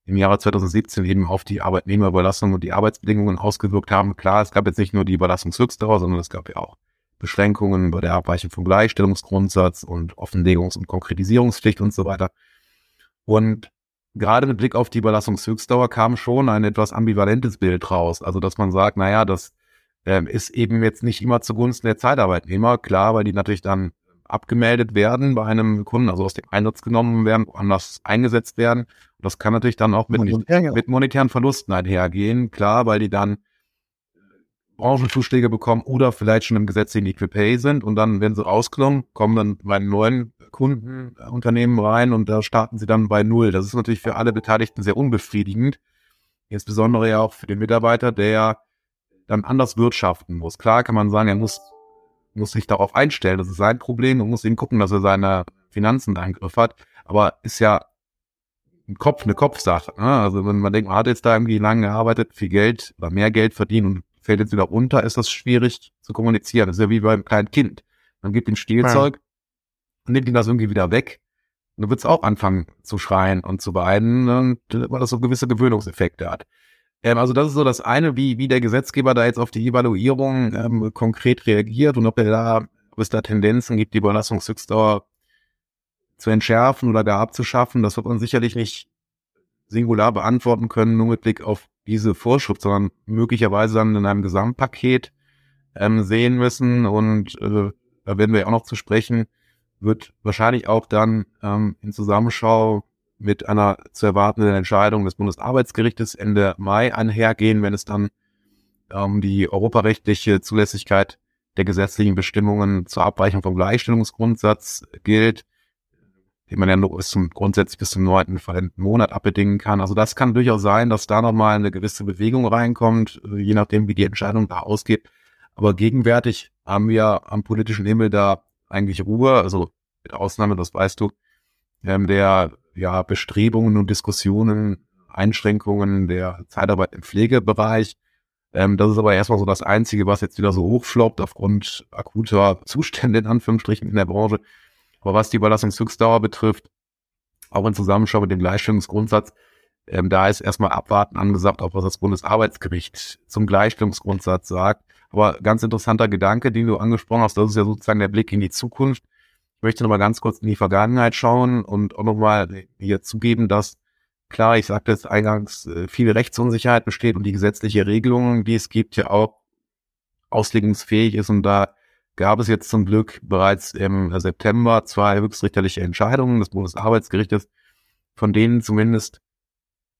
im Jahre 2017 eben auf die Arbeitnehmerüberlassung und die Arbeitsbedingungen ausgewirkt haben. Klar, es gab jetzt nicht nur die Überlassungshöchstdauer, sondern es gab ja auch Beschränkungen bei der Abweichung vom Gleichstellungsgrundsatz und Offenlegungs- und Konkretisierungspflicht und so weiter. Und gerade mit Blick auf die Überlassungshöchstdauer kam schon ein etwas ambivalentes Bild raus. Also, dass man sagt, naja, das ähm, ist eben jetzt nicht immer zugunsten der Zeitarbeitnehmer. Klar, weil die natürlich dann abgemeldet werden bei einem Kunden, also aus dem Einsatz genommen werden, woanders eingesetzt werden. Und das kann natürlich dann auch mit, mit monetären Verlusten einhergehen. Klar, weil die dann Branchenzuschläge bekommen oder vielleicht schon im gesetzlichen Equipay sind und dann, wenn sie rausgenommen, kommen dann bei neuen Kundenunternehmen rein und da starten sie dann bei Null. Das ist natürlich für alle Beteiligten sehr unbefriedigend. Insbesondere ja auch für den Mitarbeiter, der dann anders wirtschaften muss. Klar kann man sagen, er muss, muss sich darauf einstellen, das ist sein Problem und muss eben gucken, dass er seine Finanzen im Griff hat. Aber ist ja ein Kopf, eine Kopfsache. Ne? Also wenn man denkt, man hat jetzt da irgendwie lange gearbeitet, viel Geld oder mehr Geld verdient und fällt jetzt wieder runter, ist das schwierig zu kommunizieren. Das ist ja wie beim kleinen Kind. Man gibt ihm Spielzeug ja. und nimmt ihm das irgendwie wieder weg. Und dann wird es auch anfangen zu schreien und zu weinen, und, weil das so gewisse Gewöhnungseffekte hat. Ähm, also das ist so das eine, wie, wie der Gesetzgeber da jetzt auf die Evaluierung ähm, konkret reagiert und ob er da, ob es da Tendenzen gibt, die Überlassungshöchstdauer zu entschärfen oder gar abzuschaffen. Das wird man sicherlich nicht singular beantworten können, nur mit Blick auf diese Vorschrift, sondern möglicherweise dann in einem Gesamtpaket ähm, sehen müssen. Und äh, da werden wir auch noch zu sprechen, wird wahrscheinlich auch dann ähm, in Zusammenschau mit einer zu erwartenden Entscheidung des Bundesarbeitsgerichtes Ende Mai einhergehen, wenn es dann um die europarechtliche Zulässigkeit der gesetzlichen Bestimmungen zur Abweichung vom Gleichstellungsgrundsatz gilt den man ja nur bis zum, grundsätzlich bis zum neunten Monat abbedingen kann. Also das kann durchaus sein, dass da nochmal eine gewisse Bewegung reinkommt, äh, je nachdem, wie die Entscheidung da ausgeht. Aber gegenwärtig haben wir am politischen Himmel da eigentlich Ruhe, also mit Ausnahme, das weißt du, ähm, der ja Bestrebungen und Diskussionen, Einschränkungen der Zeitarbeit im Pflegebereich. Ähm, das ist aber erstmal so das Einzige, was jetzt wieder so hochfloppt aufgrund akuter Zustände in Anführungsstrichen in der Branche. Aber was die Überlassungshöchstdauer betrifft, auch in Zusammenschau mit dem Gleichstellungsgrundsatz, ähm, da ist erstmal abwarten angesagt, ob was das Bundesarbeitsgericht zum Gleichstellungsgrundsatz sagt. Aber ganz interessanter Gedanke, den du angesprochen hast, das ist ja sozusagen der Blick in die Zukunft. Ich möchte nochmal ganz kurz in die Vergangenheit schauen und auch nochmal hier zugeben, dass klar, ich sagte es eingangs, äh, viel Rechtsunsicherheit besteht und die gesetzliche Regelung, die es gibt, ja auch auslegungsfähig ist und da gab es jetzt zum Glück bereits im September zwei höchstrichterliche Entscheidungen des Bundesarbeitsgerichtes, von denen zumindest,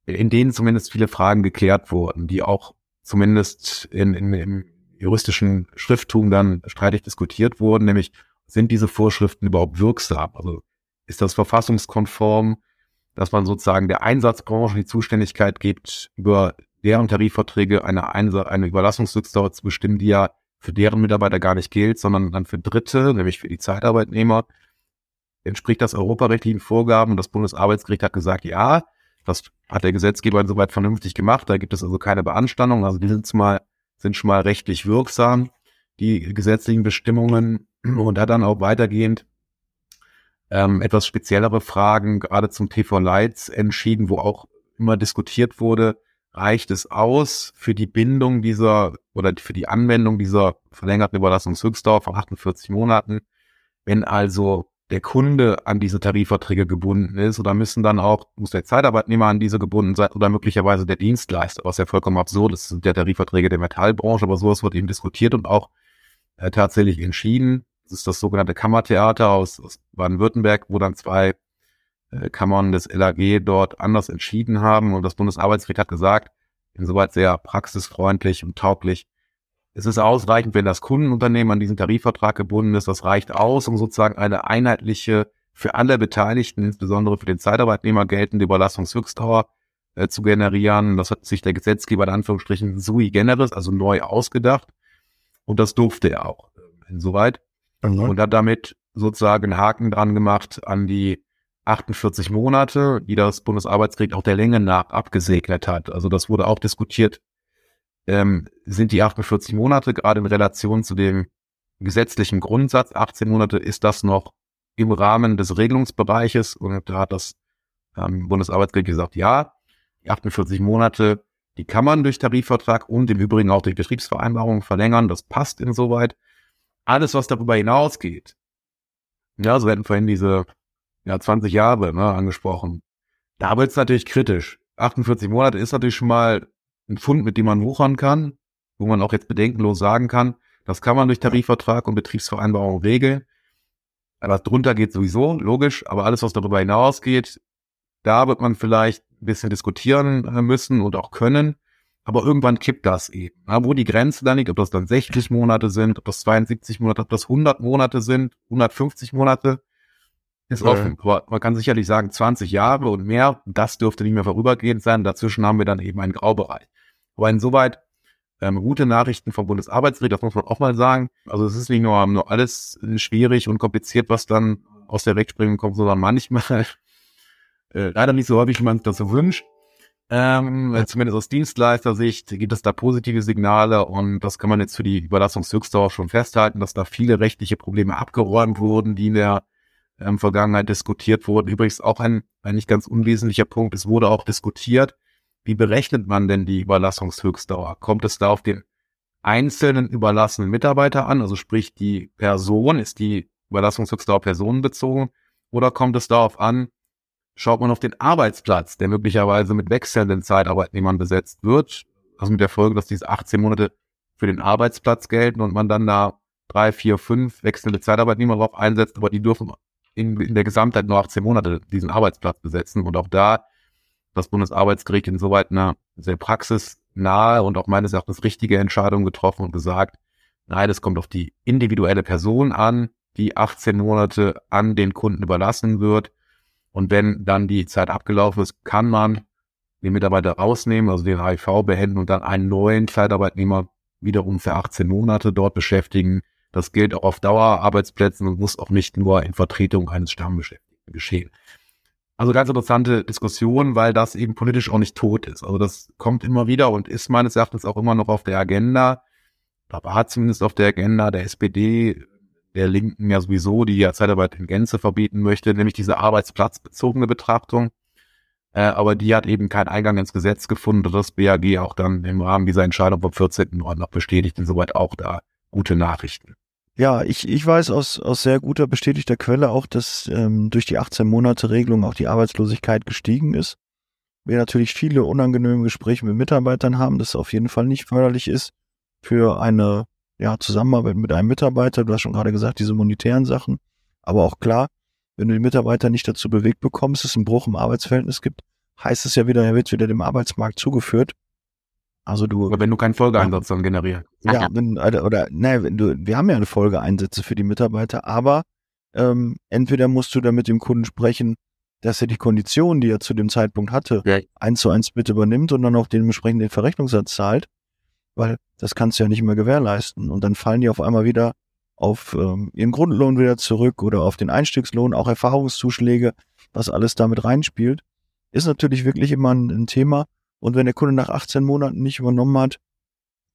in denen zumindest viele Fragen geklärt wurden, die auch zumindest in, in, im juristischen Schrifttum dann streitig diskutiert wurden, nämlich sind diese Vorschriften überhaupt wirksam? Also ist das verfassungskonform, dass man sozusagen der Einsatzbranche die Zuständigkeit gibt, über deren Tarifverträge eine, Einsatz, eine Überlassungsdauer zu bestimmen, die ja für deren Mitarbeiter gar nicht gilt, sondern dann für Dritte, nämlich für die Zeitarbeitnehmer, entspricht das europarechtlichen Vorgaben und das Bundesarbeitsgericht hat gesagt, ja, Das hat der Gesetzgeber insoweit vernünftig gemacht. Da gibt es also keine Beanstandung. Also die sind mal, sind schon mal rechtlich wirksam, die gesetzlichen Bestimmungen. Und da dann auch weitergehend ähm, etwas speziellere Fragen, gerade zum TV Lights entschieden, wo auch immer diskutiert wurde, reicht es aus für die Bindung dieser oder für die Anwendung dieser verlängerten Überlassungshöchstdauer von 48 Monaten, wenn also der Kunde an diese Tarifverträge gebunden ist oder müssen dann auch, muss der Zeitarbeitnehmer an diese gebunden sein oder möglicherweise der Dienstleister, was ja vollkommen absurd ist, sind der Tarifverträge der Metallbranche, aber sowas wird eben diskutiert und auch äh, tatsächlich entschieden. Das ist das sogenannte Kammertheater aus, aus Baden-Württemberg, wo dann zwei Kammern des LAG dort anders entschieden haben und das Bundesarbeitsgericht hat gesagt, insoweit sehr praxisfreundlich und tauglich, es ist ausreichend, wenn das Kundenunternehmen an diesen Tarifvertrag gebunden ist. Das reicht aus, um sozusagen eine einheitliche, für alle Beteiligten, insbesondere für den Zeitarbeitnehmer geltende Überlassungshöchstdauer äh, zu generieren. Das hat sich der Gesetzgeber in Anführungsstrichen sui generis, also neu ausgedacht. Und das durfte er auch äh, insoweit. Mhm. Und hat damit sozusagen einen Haken dran gemacht an die 48 Monate, die das Bundesarbeitsgericht auch der Länge nach abgesegnet hat. Also das wurde auch diskutiert, ähm, sind die 48 Monate gerade in Relation zu dem gesetzlichen Grundsatz 18 Monate, ist das noch im Rahmen des Regelungsbereiches und da hat das ähm, Bundesarbeitsgericht gesagt, ja, die 48 Monate, die kann man durch Tarifvertrag und im Übrigen auch durch Betriebsvereinbarung verlängern, das passt insoweit. Alles, was darüber hinausgeht, ja, so werden vorhin diese ja, 20 Jahre ne, angesprochen, da wird es natürlich kritisch. 48 Monate ist natürlich schon mal ein Fund, mit dem man wuchern kann, wo man auch jetzt bedenkenlos sagen kann, das kann man durch Tarifvertrag und Betriebsvereinbarung regeln. Was drunter geht sowieso, logisch, aber alles, was darüber hinausgeht, da wird man vielleicht ein bisschen diskutieren äh, müssen und auch können. Aber irgendwann kippt das eben. Ja, wo die Grenze dann liegt, ob das dann 60 Monate sind, ob das 72 Monate, ob das 100 Monate sind, 150 Monate, ist offen. Aber man kann sicherlich sagen, 20 Jahre und mehr, das dürfte nicht mehr vorübergehend sein. Dazwischen haben wir dann eben einen Graubereich. Aber insoweit ähm, gute Nachrichten vom Bundesarbeitsgericht, das muss man auch mal sagen. Also es ist nicht nur, nur alles schwierig und kompliziert, was dann aus der Rechtsprechung kommt, sondern manchmal äh, leider nicht so häufig, wie man das so wünscht. Ähm, zumindest aus Dienstleistersicht gibt es da positive Signale und das kann man jetzt für die Überlassungshöchstdauer schon festhalten, dass da viele rechtliche Probleme abgeräumt wurden, die in der ähm, Vergangenheit diskutiert wurden. Übrigens auch ein, ein nicht ganz unwesentlicher Punkt, es wurde auch diskutiert, wie berechnet man denn die Überlassungshöchstdauer? Kommt es da auf den einzelnen überlassenen Mitarbeiter an? Also sprich, die Person, ist die Überlassungshöchstdauer personenbezogen? Oder kommt es darauf an, schaut man auf den Arbeitsplatz, der möglicherweise mit wechselnden Zeitarbeitnehmern besetzt wird? Also mit der Folge, dass diese 18 Monate für den Arbeitsplatz gelten und man dann da drei, vier, fünf wechselnde Zeitarbeitnehmer drauf einsetzt, aber die dürfen in, in der Gesamtheit nur 18 Monate diesen Arbeitsplatz besetzen. Und auch da das Bundesarbeitsgericht insoweit eine sehr praxisnahe und auch meines Erachtens richtige Entscheidung getroffen und gesagt, nein, es kommt auf die individuelle Person an, die 18 Monate an den Kunden überlassen wird. Und wenn dann die Zeit abgelaufen ist, kann man den Mitarbeiter rausnehmen, also den HIV beenden und dann einen neuen Zeitarbeitnehmer wiederum für 18 Monate dort beschäftigen. Das gilt auch auf Dauerarbeitsplätzen und muss auch nicht nur in Vertretung eines Stammbeschäftigten geschehen. Also ganz interessante Diskussion, weil das eben politisch auch nicht tot ist. Also das kommt immer wieder und ist meines Erachtens auch immer noch auf der Agenda. Da war zumindest auf der Agenda der SPD, der Linken ja sowieso, die ja Zeitarbeit in Gänze verbieten möchte, nämlich diese arbeitsplatzbezogene Betrachtung. Äh, aber die hat eben keinen Eingang ins Gesetz gefunden und das BAG auch dann im Rahmen dieser Entscheidung vom 14.9. noch bestätigt. Insoweit auch da gute Nachrichten. Ja, ich, ich weiß aus, aus sehr guter bestätigter Quelle auch, dass ähm, durch die 18 Monate Regelung auch die Arbeitslosigkeit gestiegen ist. Wir natürlich viele unangenehme Gespräche mit Mitarbeitern haben, das auf jeden Fall nicht förderlich ist für eine ja, Zusammenarbeit mit einem Mitarbeiter. Du hast schon gerade gesagt, diese monetären Sachen. Aber auch klar, wenn du die Mitarbeiter nicht dazu bewegt bekommst, dass es einen Bruch im Arbeitsverhältnis gibt, heißt es ja wieder, er wird wieder dem Arbeitsmarkt zugeführt. Also du. Aber wenn du keinen Folgeeinsatz dann generierst. Ja, wenn, oder, oder ne, wenn du, wir haben ja eine Folgeeinsätze für die Mitarbeiter, aber ähm, entweder musst du da mit dem Kunden sprechen, dass er die Konditionen, die er zu dem Zeitpunkt hatte, ja. eins zu eins mit übernimmt und dann auch dementsprechend den Verrechnungssatz zahlt, weil das kannst du ja nicht mehr gewährleisten. Und dann fallen die auf einmal wieder auf ähm, ihren Grundlohn wieder zurück oder auf den Einstiegslohn, auch Erfahrungszuschläge, was alles damit reinspielt. ist natürlich wirklich immer ein, ein Thema. Und wenn der Kunde nach 18 Monaten nicht übernommen hat,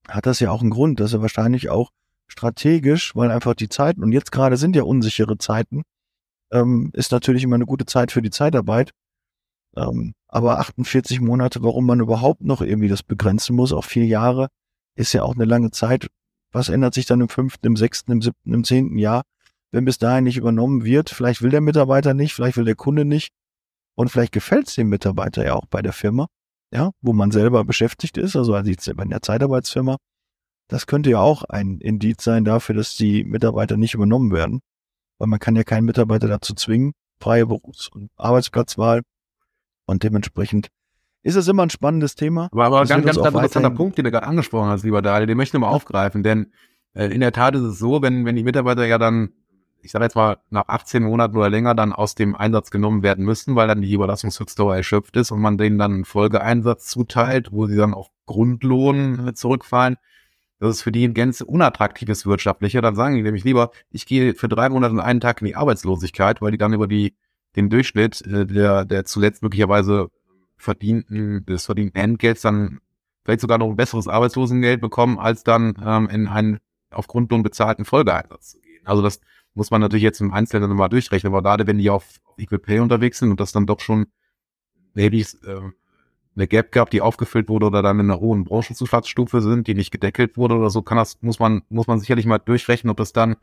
hat das ja auch einen Grund, dass er wahrscheinlich auch strategisch, weil einfach die Zeiten, und jetzt gerade sind ja unsichere Zeiten, ähm, ist natürlich immer eine gute Zeit für die Zeitarbeit. Ähm, aber 48 Monate, warum man überhaupt noch irgendwie das begrenzen muss, auch vier Jahre, ist ja auch eine lange Zeit. Was ändert sich dann im fünften, im sechsten, im siebten, im zehnten Jahr, wenn bis dahin nicht übernommen wird? Vielleicht will der Mitarbeiter nicht, vielleicht will der Kunde nicht. Und vielleicht gefällt es dem Mitarbeiter ja auch bei der Firma, ja, wo man selber beschäftigt ist, also als selber in der Zeitarbeitsfirma. Das könnte ja auch ein Indiz sein dafür, dass die Mitarbeiter nicht übernommen werden. Weil man kann ja keinen Mitarbeiter dazu zwingen, freie Berufs- und Arbeitsplatzwahl. Und dementsprechend ist es immer ein spannendes Thema. Aber, aber ganz, ganz interessanter Punkt, den du gerade angesprochen hast, lieber Daniel, den möchte ich nochmal aufgreifen, denn äh, in der Tat ist es so, wenn, wenn die Mitarbeiter ja dann, ich sage jetzt mal, nach 18 Monaten oder länger dann aus dem Einsatz genommen werden müssen, weil dann die Überlassungshöchstdauer erschöpft ist und man denen dann einen Folgeeinsatz zuteilt, wo sie dann auf Grundlohn äh, zurückfallen, das ist für die ein gänze unattraktives wirtschaftlicher, dann sagen die nämlich lieber, ich gehe für drei Monate und einen Tag in die Arbeitslosigkeit, weil die dann über die den Durchschnitt äh, der, der zuletzt möglicherweise verdienten, des verdienten Entgelts dann vielleicht sogar noch ein besseres Arbeitslosengeld bekommen, als dann ähm, in einen auf Grundlohn bezahlten Folgeeinsatz zu gehen. Also das muss man natürlich jetzt im Einzelnen nochmal durchrechnen, aber gerade wenn die auf Equal Pay unterwegs sind und das dann doch schon maybe äh, eine Gap gab, die aufgefüllt wurde oder dann in einer hohen Branchenzuschlagsstufe sind, die nicht gedeckelt wurde oder so, kann das, muss man, muss man sicherlich mal durchrechnen, ob das dann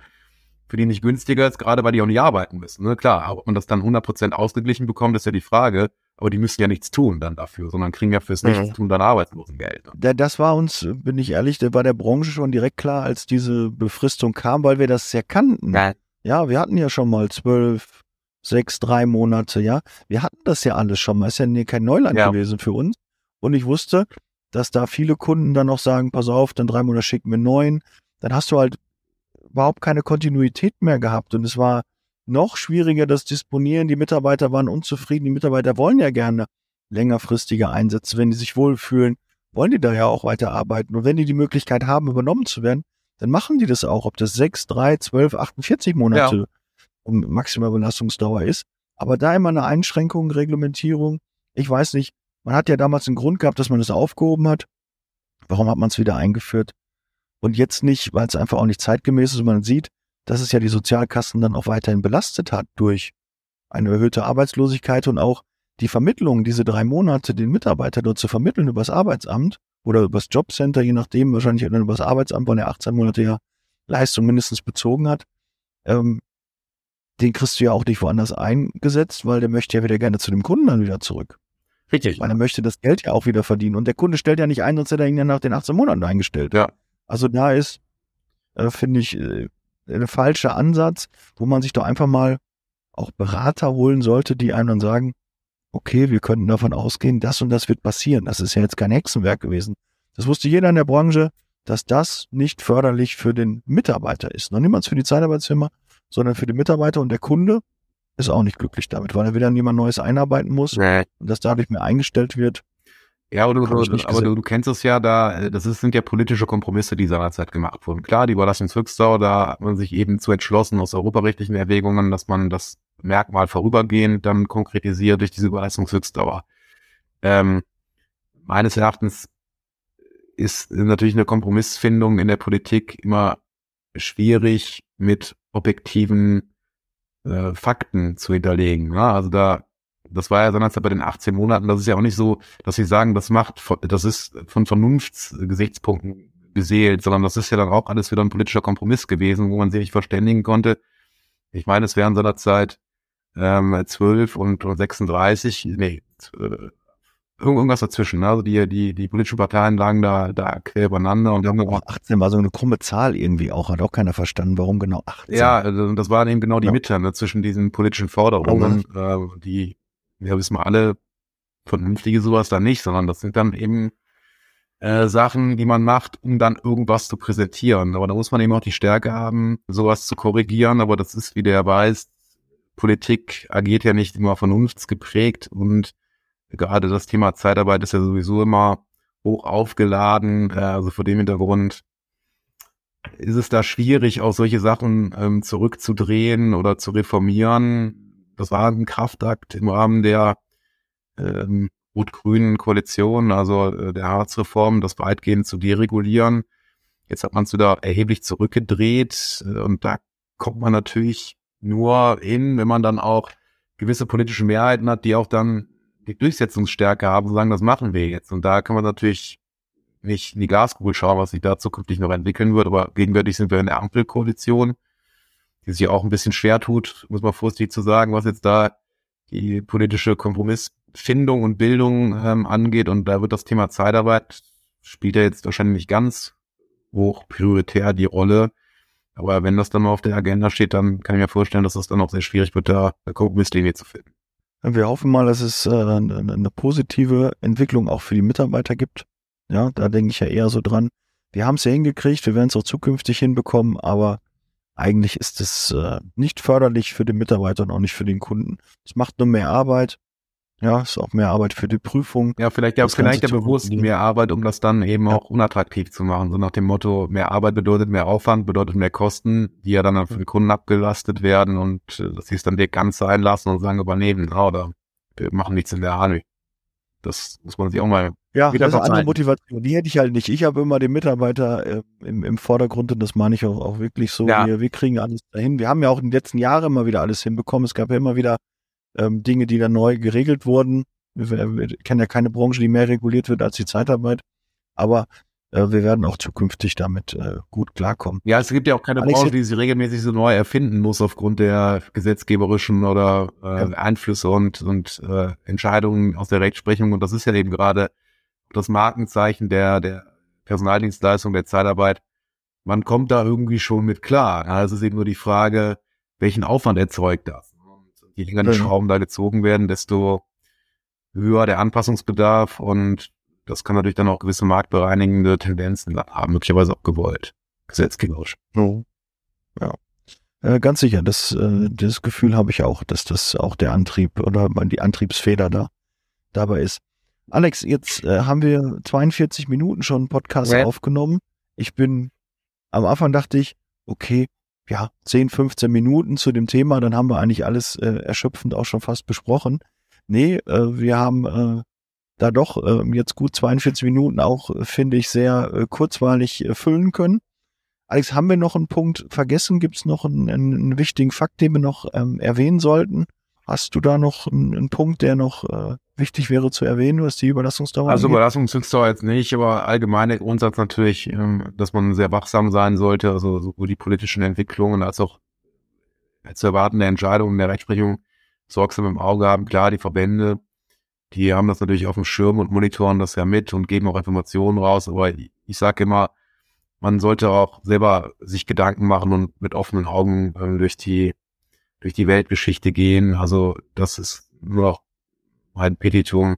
für die nicht günstiger ist, gerade weil die auch nicht arbeiten müssen. Ne? Klar, ob man das dann 100% ausgeglichen bekommt, ist ja die Frage. Aber die müssen ja nichts tun dann dafür, sondern kriegen ja fürs Mhm. Nichtstun dann Arbeitslosengeld. Da- Das war uns, bin ich ehrlich, der war der Branche schon direkt klar, als diese Befristung kam, weil wir das ja kannten. Ja. Ja, wir hatten ja schon mal zwölf, sechs, drei Monate, ja. Wir hatten das ja alles schon mal. Ist ja nie- kein Neuland Ja. gewesen für uns. Und ich wusste, dass da viele Kunden dann noch sagen, pass auf, dann drei Monate schicken wir neun. Dann hast du halt überhaupt keine Kontinuität mehr gehabt. Und es war noch schwieriger, das Disponieren. Die Mitarbeiter waren unzufrieden. Die Mitarbeiter wollen ja gerne längerfristige Einsätze. Wenn die sich wohlfühlen, wollen die da ja auch weiterarbeiten. Und wenn die die Möglichkeit haben, übernommen zu werden, dann machen die das auch, ob das sechs, drei, zwölf, 48 Monate um maximal Belastungsdauer ist. Aber da immer eine Einschränkung, Reglementierung. Ich weiß nicht, man hat ja damals einen Grund gehabt, dass man das aufgehoben hat. Warum hat man es wieder eingeführt? Und jetzt nicht, weil es einfach auch nicht zeitgemäß ist. und Man sieht, dass es ja die Sozialkassen dann auch weiterhin belastet hat durch eine erhöhte Arbeitslosigkeit und auch die Vermittlung, diese drei Monate, den Mitarbeiter dort zu vermitteln übers Arbeitsamt oder übers Jobcenter, je nachdem, wahrscheinlich dann übers Arbeitsamt, weil er 18 Monate ja Leistung mindestens bezogen hat, ähm, den kriegst du ja auch nicht woanders eingesetzt, weil der möchte ja wieder gerne zu dem Kunden dann wieder zurück. Richtig. Weil er möchte das Geld ja auch wieder verdienen. Und der Kunde stellt ja nicht ein, sonst hätte er ihn ja nach den 18 Monaten eingestellt. Ja. Also da ist, äh, finde ich, äh, ein falscher Ansatz, wo man sich doch einfach mal auch Berater holen sollte, die einem dann sagen, okay, wir könnten davon ausgehen, das und das wird passieren. Das ist ja jetzt kein Hexenwerk gewesen. Das wusste jeder in der Branche, dass das nicht förderlich für den Mitarbeiter ist. Noch niemals für die Zeitarbeitsfirma, sondern für den Mitarbeiter und der Kunde ist auch nicht glücklich damit, weil er wieder jemand Neues einarbeiten muss und das dadurch mehr eingestellt wird. Ja, du, nicht aber du, du kennst es ja, da, das ist, sind ja politische Kompromisse, die seinerzeit gemacht wurden. Klar, die Überlassungshöchstdauer, da hat man sich eben zu entschlossen aus europarechtlichen Erwägungen, dass man das Merkmal vorübergehend dann konkretisiert durch diese Überlassungshöchstdauer. Ähm, meines Erachtens ist natürlich eine Kompromissfindung in der Politik immer schwierig mit objektiven äh, Fakten zu hinterlegen. Ja? Also da das war ja seinerzeit bei den 18 Monaten, das ist ja auch nicht so, dass sie sagen, das macht, das ist von Vernunftsgesichtspunkten beseelt, sondern das ist ja dann auch alles wieder ein politischer Kompromiss gewesen, wo man sich nicht verständigen konnte. Ich meine, es wären seinerzeit ähm, 12 und, und 36, nee, äh, irgend- irgendwas dazwischen. Ne? Also die, die, die politischen Parteien lagen da, da quer übereinander und Auch 18 war so eine krumme Zahl irgendwie auch, hat auch keiner verstanden, warum genau 18. Ja, also das waren eben genau die Ja. Mitte ne, zwischen diesen politischen Forderungen, äh, die, ja, wissen wir alle, vernünftige sowas da nicht, sondern das sind dann eben äh, Sachen, die man macht, um dann irgendwas zu präsentieren. Aber da muss man eben auch die Stärke haben, sowas zu korrigieren. Aber das ist, wie der weiß, Politik agiert ja nicht immer vernunftsgeprägt und gerade das Thema Zeitarbeit ist ja sowieso immer hoch aufgeladen. Äh, also vor dem Hintergrund ist es da schwierig, auch solche Sachen ähm, zurückzudrehen oder zu reformieren. Das war ein Kraftakt im Rahmen der ähm, rot-grünen Koalition, also äh, der Harzreform, das weitgehend zu deregulieren. Jetzt hat man es wieder erheblich zurückgedreht äh, und da kommt man natürlich nur hin, wenn man dann auch gewisse politische Mehrheiten hat, die auch dann die Durchsetzungsstärke haben und sagen, das machen wir jetzt. Und da kann man natürlich nicht in die Glaskugel schauen, was sich da zukünftig noch entwickeln wird, aber gegenwärtig sind wir in der Ampelkoalition, die sich auch ein bisschen schwer tut, muss man vorsichtig zu sagen, was jetzt da die politische Kompromissfindung und Bildung ähm, angeht. Und da wird das Thema Zeitarbeit spielt ja jetzt wahrscheinlich nicht ganz hoch prioritär die Rolle. Aber wenn das dann mal auf der Agenda steht, dann kann ich mir vorstellen, dass es dann auch sehr schwierig wird, da eine Kompromisslinie zu finden. Wir hoffen mal, dass es äh, eine positive Entwicklung auch für die Mitarbeiter gibt. Ja, da denke ich ja eher so dran. Wir haben es ja hingekriegt, wir werden es auch zukünftig hinbekommen, aber eigentlich ist es äh, nicht förderlich für den Mitarbeiter und auch nicht für den Kunden. Es macht nur mehr Arbeit. Ja, ist auch mehr Arbeit für die Prüfung. Ja, vielleicht ja, vielleicht ja bewusst mehr Arbeit, um das dann eben ja. auch unattraktiv zu machen. So nach dem Motto, mehr Arbeit bedeutet mehr Aufwand, bedeutet mehr Kosten, die ja dann für den Kunden abgelastet werden und äh, dass sie es dann dir ganz sein lassen und sagen, übernehmen, oder wir machen nichts in der Hand. Das muss man sich auch mal ja, das ist eine andere Motivation. Die hätte ich halt nicht. Ich habe immer den Mitarbeiter äh, im, im Vordergrund und das meine ich auch, auch wirklich so. Ja. Wir, wir kriegen alles dahin. Wir haben ja auch in den letzten Jahren immer wieder alles hinbekommen. Es gab ja immer wieder ähm, Dinge, die dann neu geregelt wurden. Wir, wir kennen ja keine Branche, die mehr reguliert wird als die Zeitarbeit. Aber äh, wir werden auch zukünftig damit äh, gut klarkommen. Ja, es gibt ja auch keine Alex, Branche, die sich regelmäßig so neu erfinden muss aufgrund der gesetzgeberischen oder äh, ja. Einflüsse und, und äh, Entscheidungen aus der Rechtsprechung. Und das ist ja eben gerade das Markenzeichen der, der Personaldienstleistung, der Zeitarbeit, man kommt da irgendwie schon mit klar. Ja, es ist eben nur die Frage, welchen Aufwand erzeugt das. Und je länger die mhm. Schrauben da gezogen werden, desto höher der Anpassungsbedarf und das kann natürlich dann auch gewisse marktbereinigende Tendenzen haben, möglicherweise auch gewollt, gesetzgeberisch. Oh. Ja. Äh, ganz sicher, das, äh, das Gefühl habe ich auch, dass das auch der Antrieb oder die Antriebsfeder da dabei ist. Alex, jetzt äh, haben wir 42 Minuten schon einen Podcast ja. aufgenommen. Ich bin, am Anfang dachte ich, okay, ja, 10, 15 Minuten zu dem Thema, dann haben wir eigentlich alles äh, erschöpfend auch schon fast besprochen. Nee, äh, wir haben äh, da doch äh, jetzt gut 42 Minuten auch, äh, finde ich, sehr äh, kurzweilig äh, füllen können. Alex, haben wir noch einen Punkt vergessen? Gibt es noch einen, einen, wichtigen Fakt, den wir noch ähm, erwähnen sollten? Hast du da noch einen, einen Punkt, der noch äh, wichtig wäre zu erwähnen, was die Überlassungsdauer Also angeht? Überlassungsdauer jetzt nicht, aber allgemeiner Grundsatz natürlich, ähm, dass man sehr wachsam sein sollte, also sowohl die politischen Entwicklungen als auch zu erwartende Entscheidungen der Rechtsprechung sorgsam im Auge haben. Klar, die Verbände, die haben das natürlich auf dem Schirm und monitoren das ja mit und geben auch Informationen raus, aber ich, ich sage immer, man sollte auch selber sich Gedanken machen und mit offenen Augen äh, durch die durch die Weltgeschichte gehen. Also das ist nur noch ein Petitum.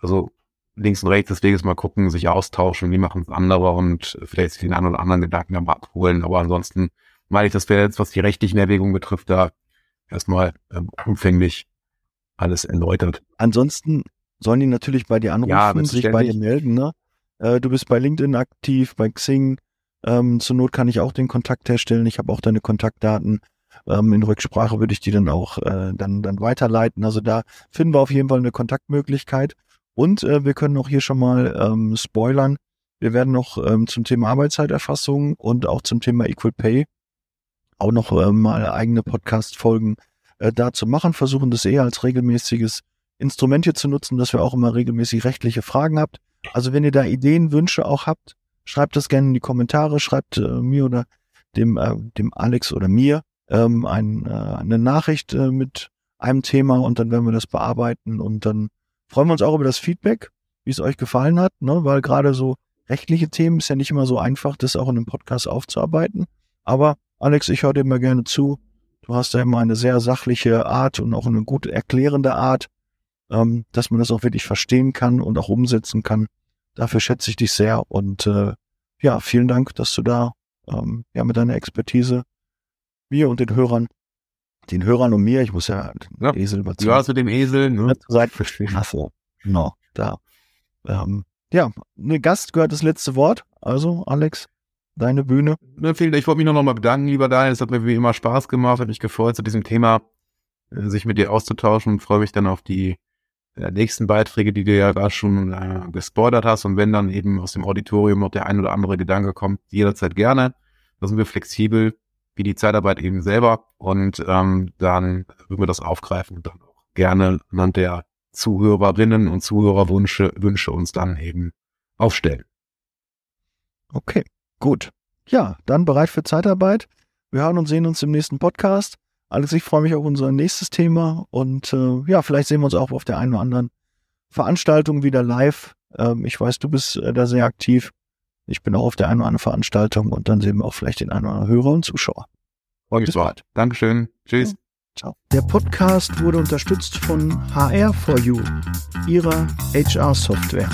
Also links und rechts des Weges mal gucken, sich austauschen, wie machen es andere und vielleicht sich den einen oder anderen Gedanken am abholen. Aber ansonsten meine ich, das wäre jetzt, was die rechtlichen Erwägungen betrifft, da erstmal ähm, umfänglich alles erläutert. Ansonsten sollen die natürlich bei dir anrufen, ja, sich bei dir melden. Ne? Äh, du bist bei LinkedIn aktiv, bei Xing. Ähm, zur Not kann ich auch den Kontakt herstellen. Ich habe auch deine Kontaktdaten. Ähm, in Rücksprache würde ich die dann auch äh, dann, dann weiterleiten. Also da finden wir auf jeden Fall eine Kontaktmöglichkeit. Und äh, wir können auch hier schon mal ähm, spoilern. Wir werden noch ähm, zum Thema Arbeitszeiterfassung und auch zum Thema Equal Pay auch noch äh, mal eigene Podcast-Folgen äh, dazu machen, versuchen das eher als regelmäßiges Instrument hier zu nutzen, dass wir auch immer regelmäßig rechtliche Fragen habt. Also wenn ihr da Ideen, Wünsche auch habt, schreibt das gerne in die Kommentare, schreibt äh, mir oder dem, äh, dem Alex oder mir ähm, ein, äh, eine Nachricht äh, mit einem Thema und dann werden wir das bearbeiten und dann freuen wir uns auch über das Feedback, wie es euch gefallen hat, ne? weil gerade so rechtliche Themen ist ja nicht immer so einfach, das auch in einem Podcast aufzuarbeiten. Aber Alex, ich höre dir immer gerne zu. Du hast ja immer eine sehr sachliche Art und auch eine gut erklärende Art, ähm, dass man das auch wirklich verstehen kann und auch umsetzen kann. Dafür schätze ich dich sehr und äh, ja, vielen Dank, dass du da ähm, ja mit deiner Expertise mir und den Hörern, den Hörern und mir, ich muss ja den ja, Esel überzeugen. Ja, mit dem Esel, ne? Seid Achso, no, da. Ähm, ja, ne Gast gehört das letzte Wort. Also, Alex, deine Bühne. Ne, ich wollte mich noch mal bedanken, lieber Daniel. Es hat mir wie immer Spaß gemacht, hat mich gefreut, zu diesem Thema äh, sich mit dir auszutauschen und freue mich dann auf die der nächsten Beiträge, die du ja gerade schon äh, gespoilert hast. Und wenn dann eben aus dem Auditorium noch der ein oder andere Gedanke kommt, jederzeit gerne. Da sind wir flexibel, wie die Zeitarbeit eben selber. Und ähm, dann würden wir das aufgreifen und dann auch gerne anhand der Zuhörerinnen und Zuhörerwünsche Wünsche uns dann eben aufstellen. Okay, gut. Ja, dann bereit für Zeitarbeit. Wir hören und sehen uns im nächsten Podcast. Alex, ich freue mich auf unser nächstes Thema und äh, ja, vielleicht sehen wir uns auch auf der einen oder anderen Veranstaltung wieder live. Ähm, ich weiß, du bist äh, da sehr aktiv. Ich bin auch auf der einen oder anderen Veranstaltung und dann sehen wir auch vielleicht den einen oder anderen Hörer und Zuschauer. Freue mich drauf. Dankeschön. Tschüss. Ja. Ciao. Der Podcast wurde unterstützt von HR4U, ihrer HR-Software.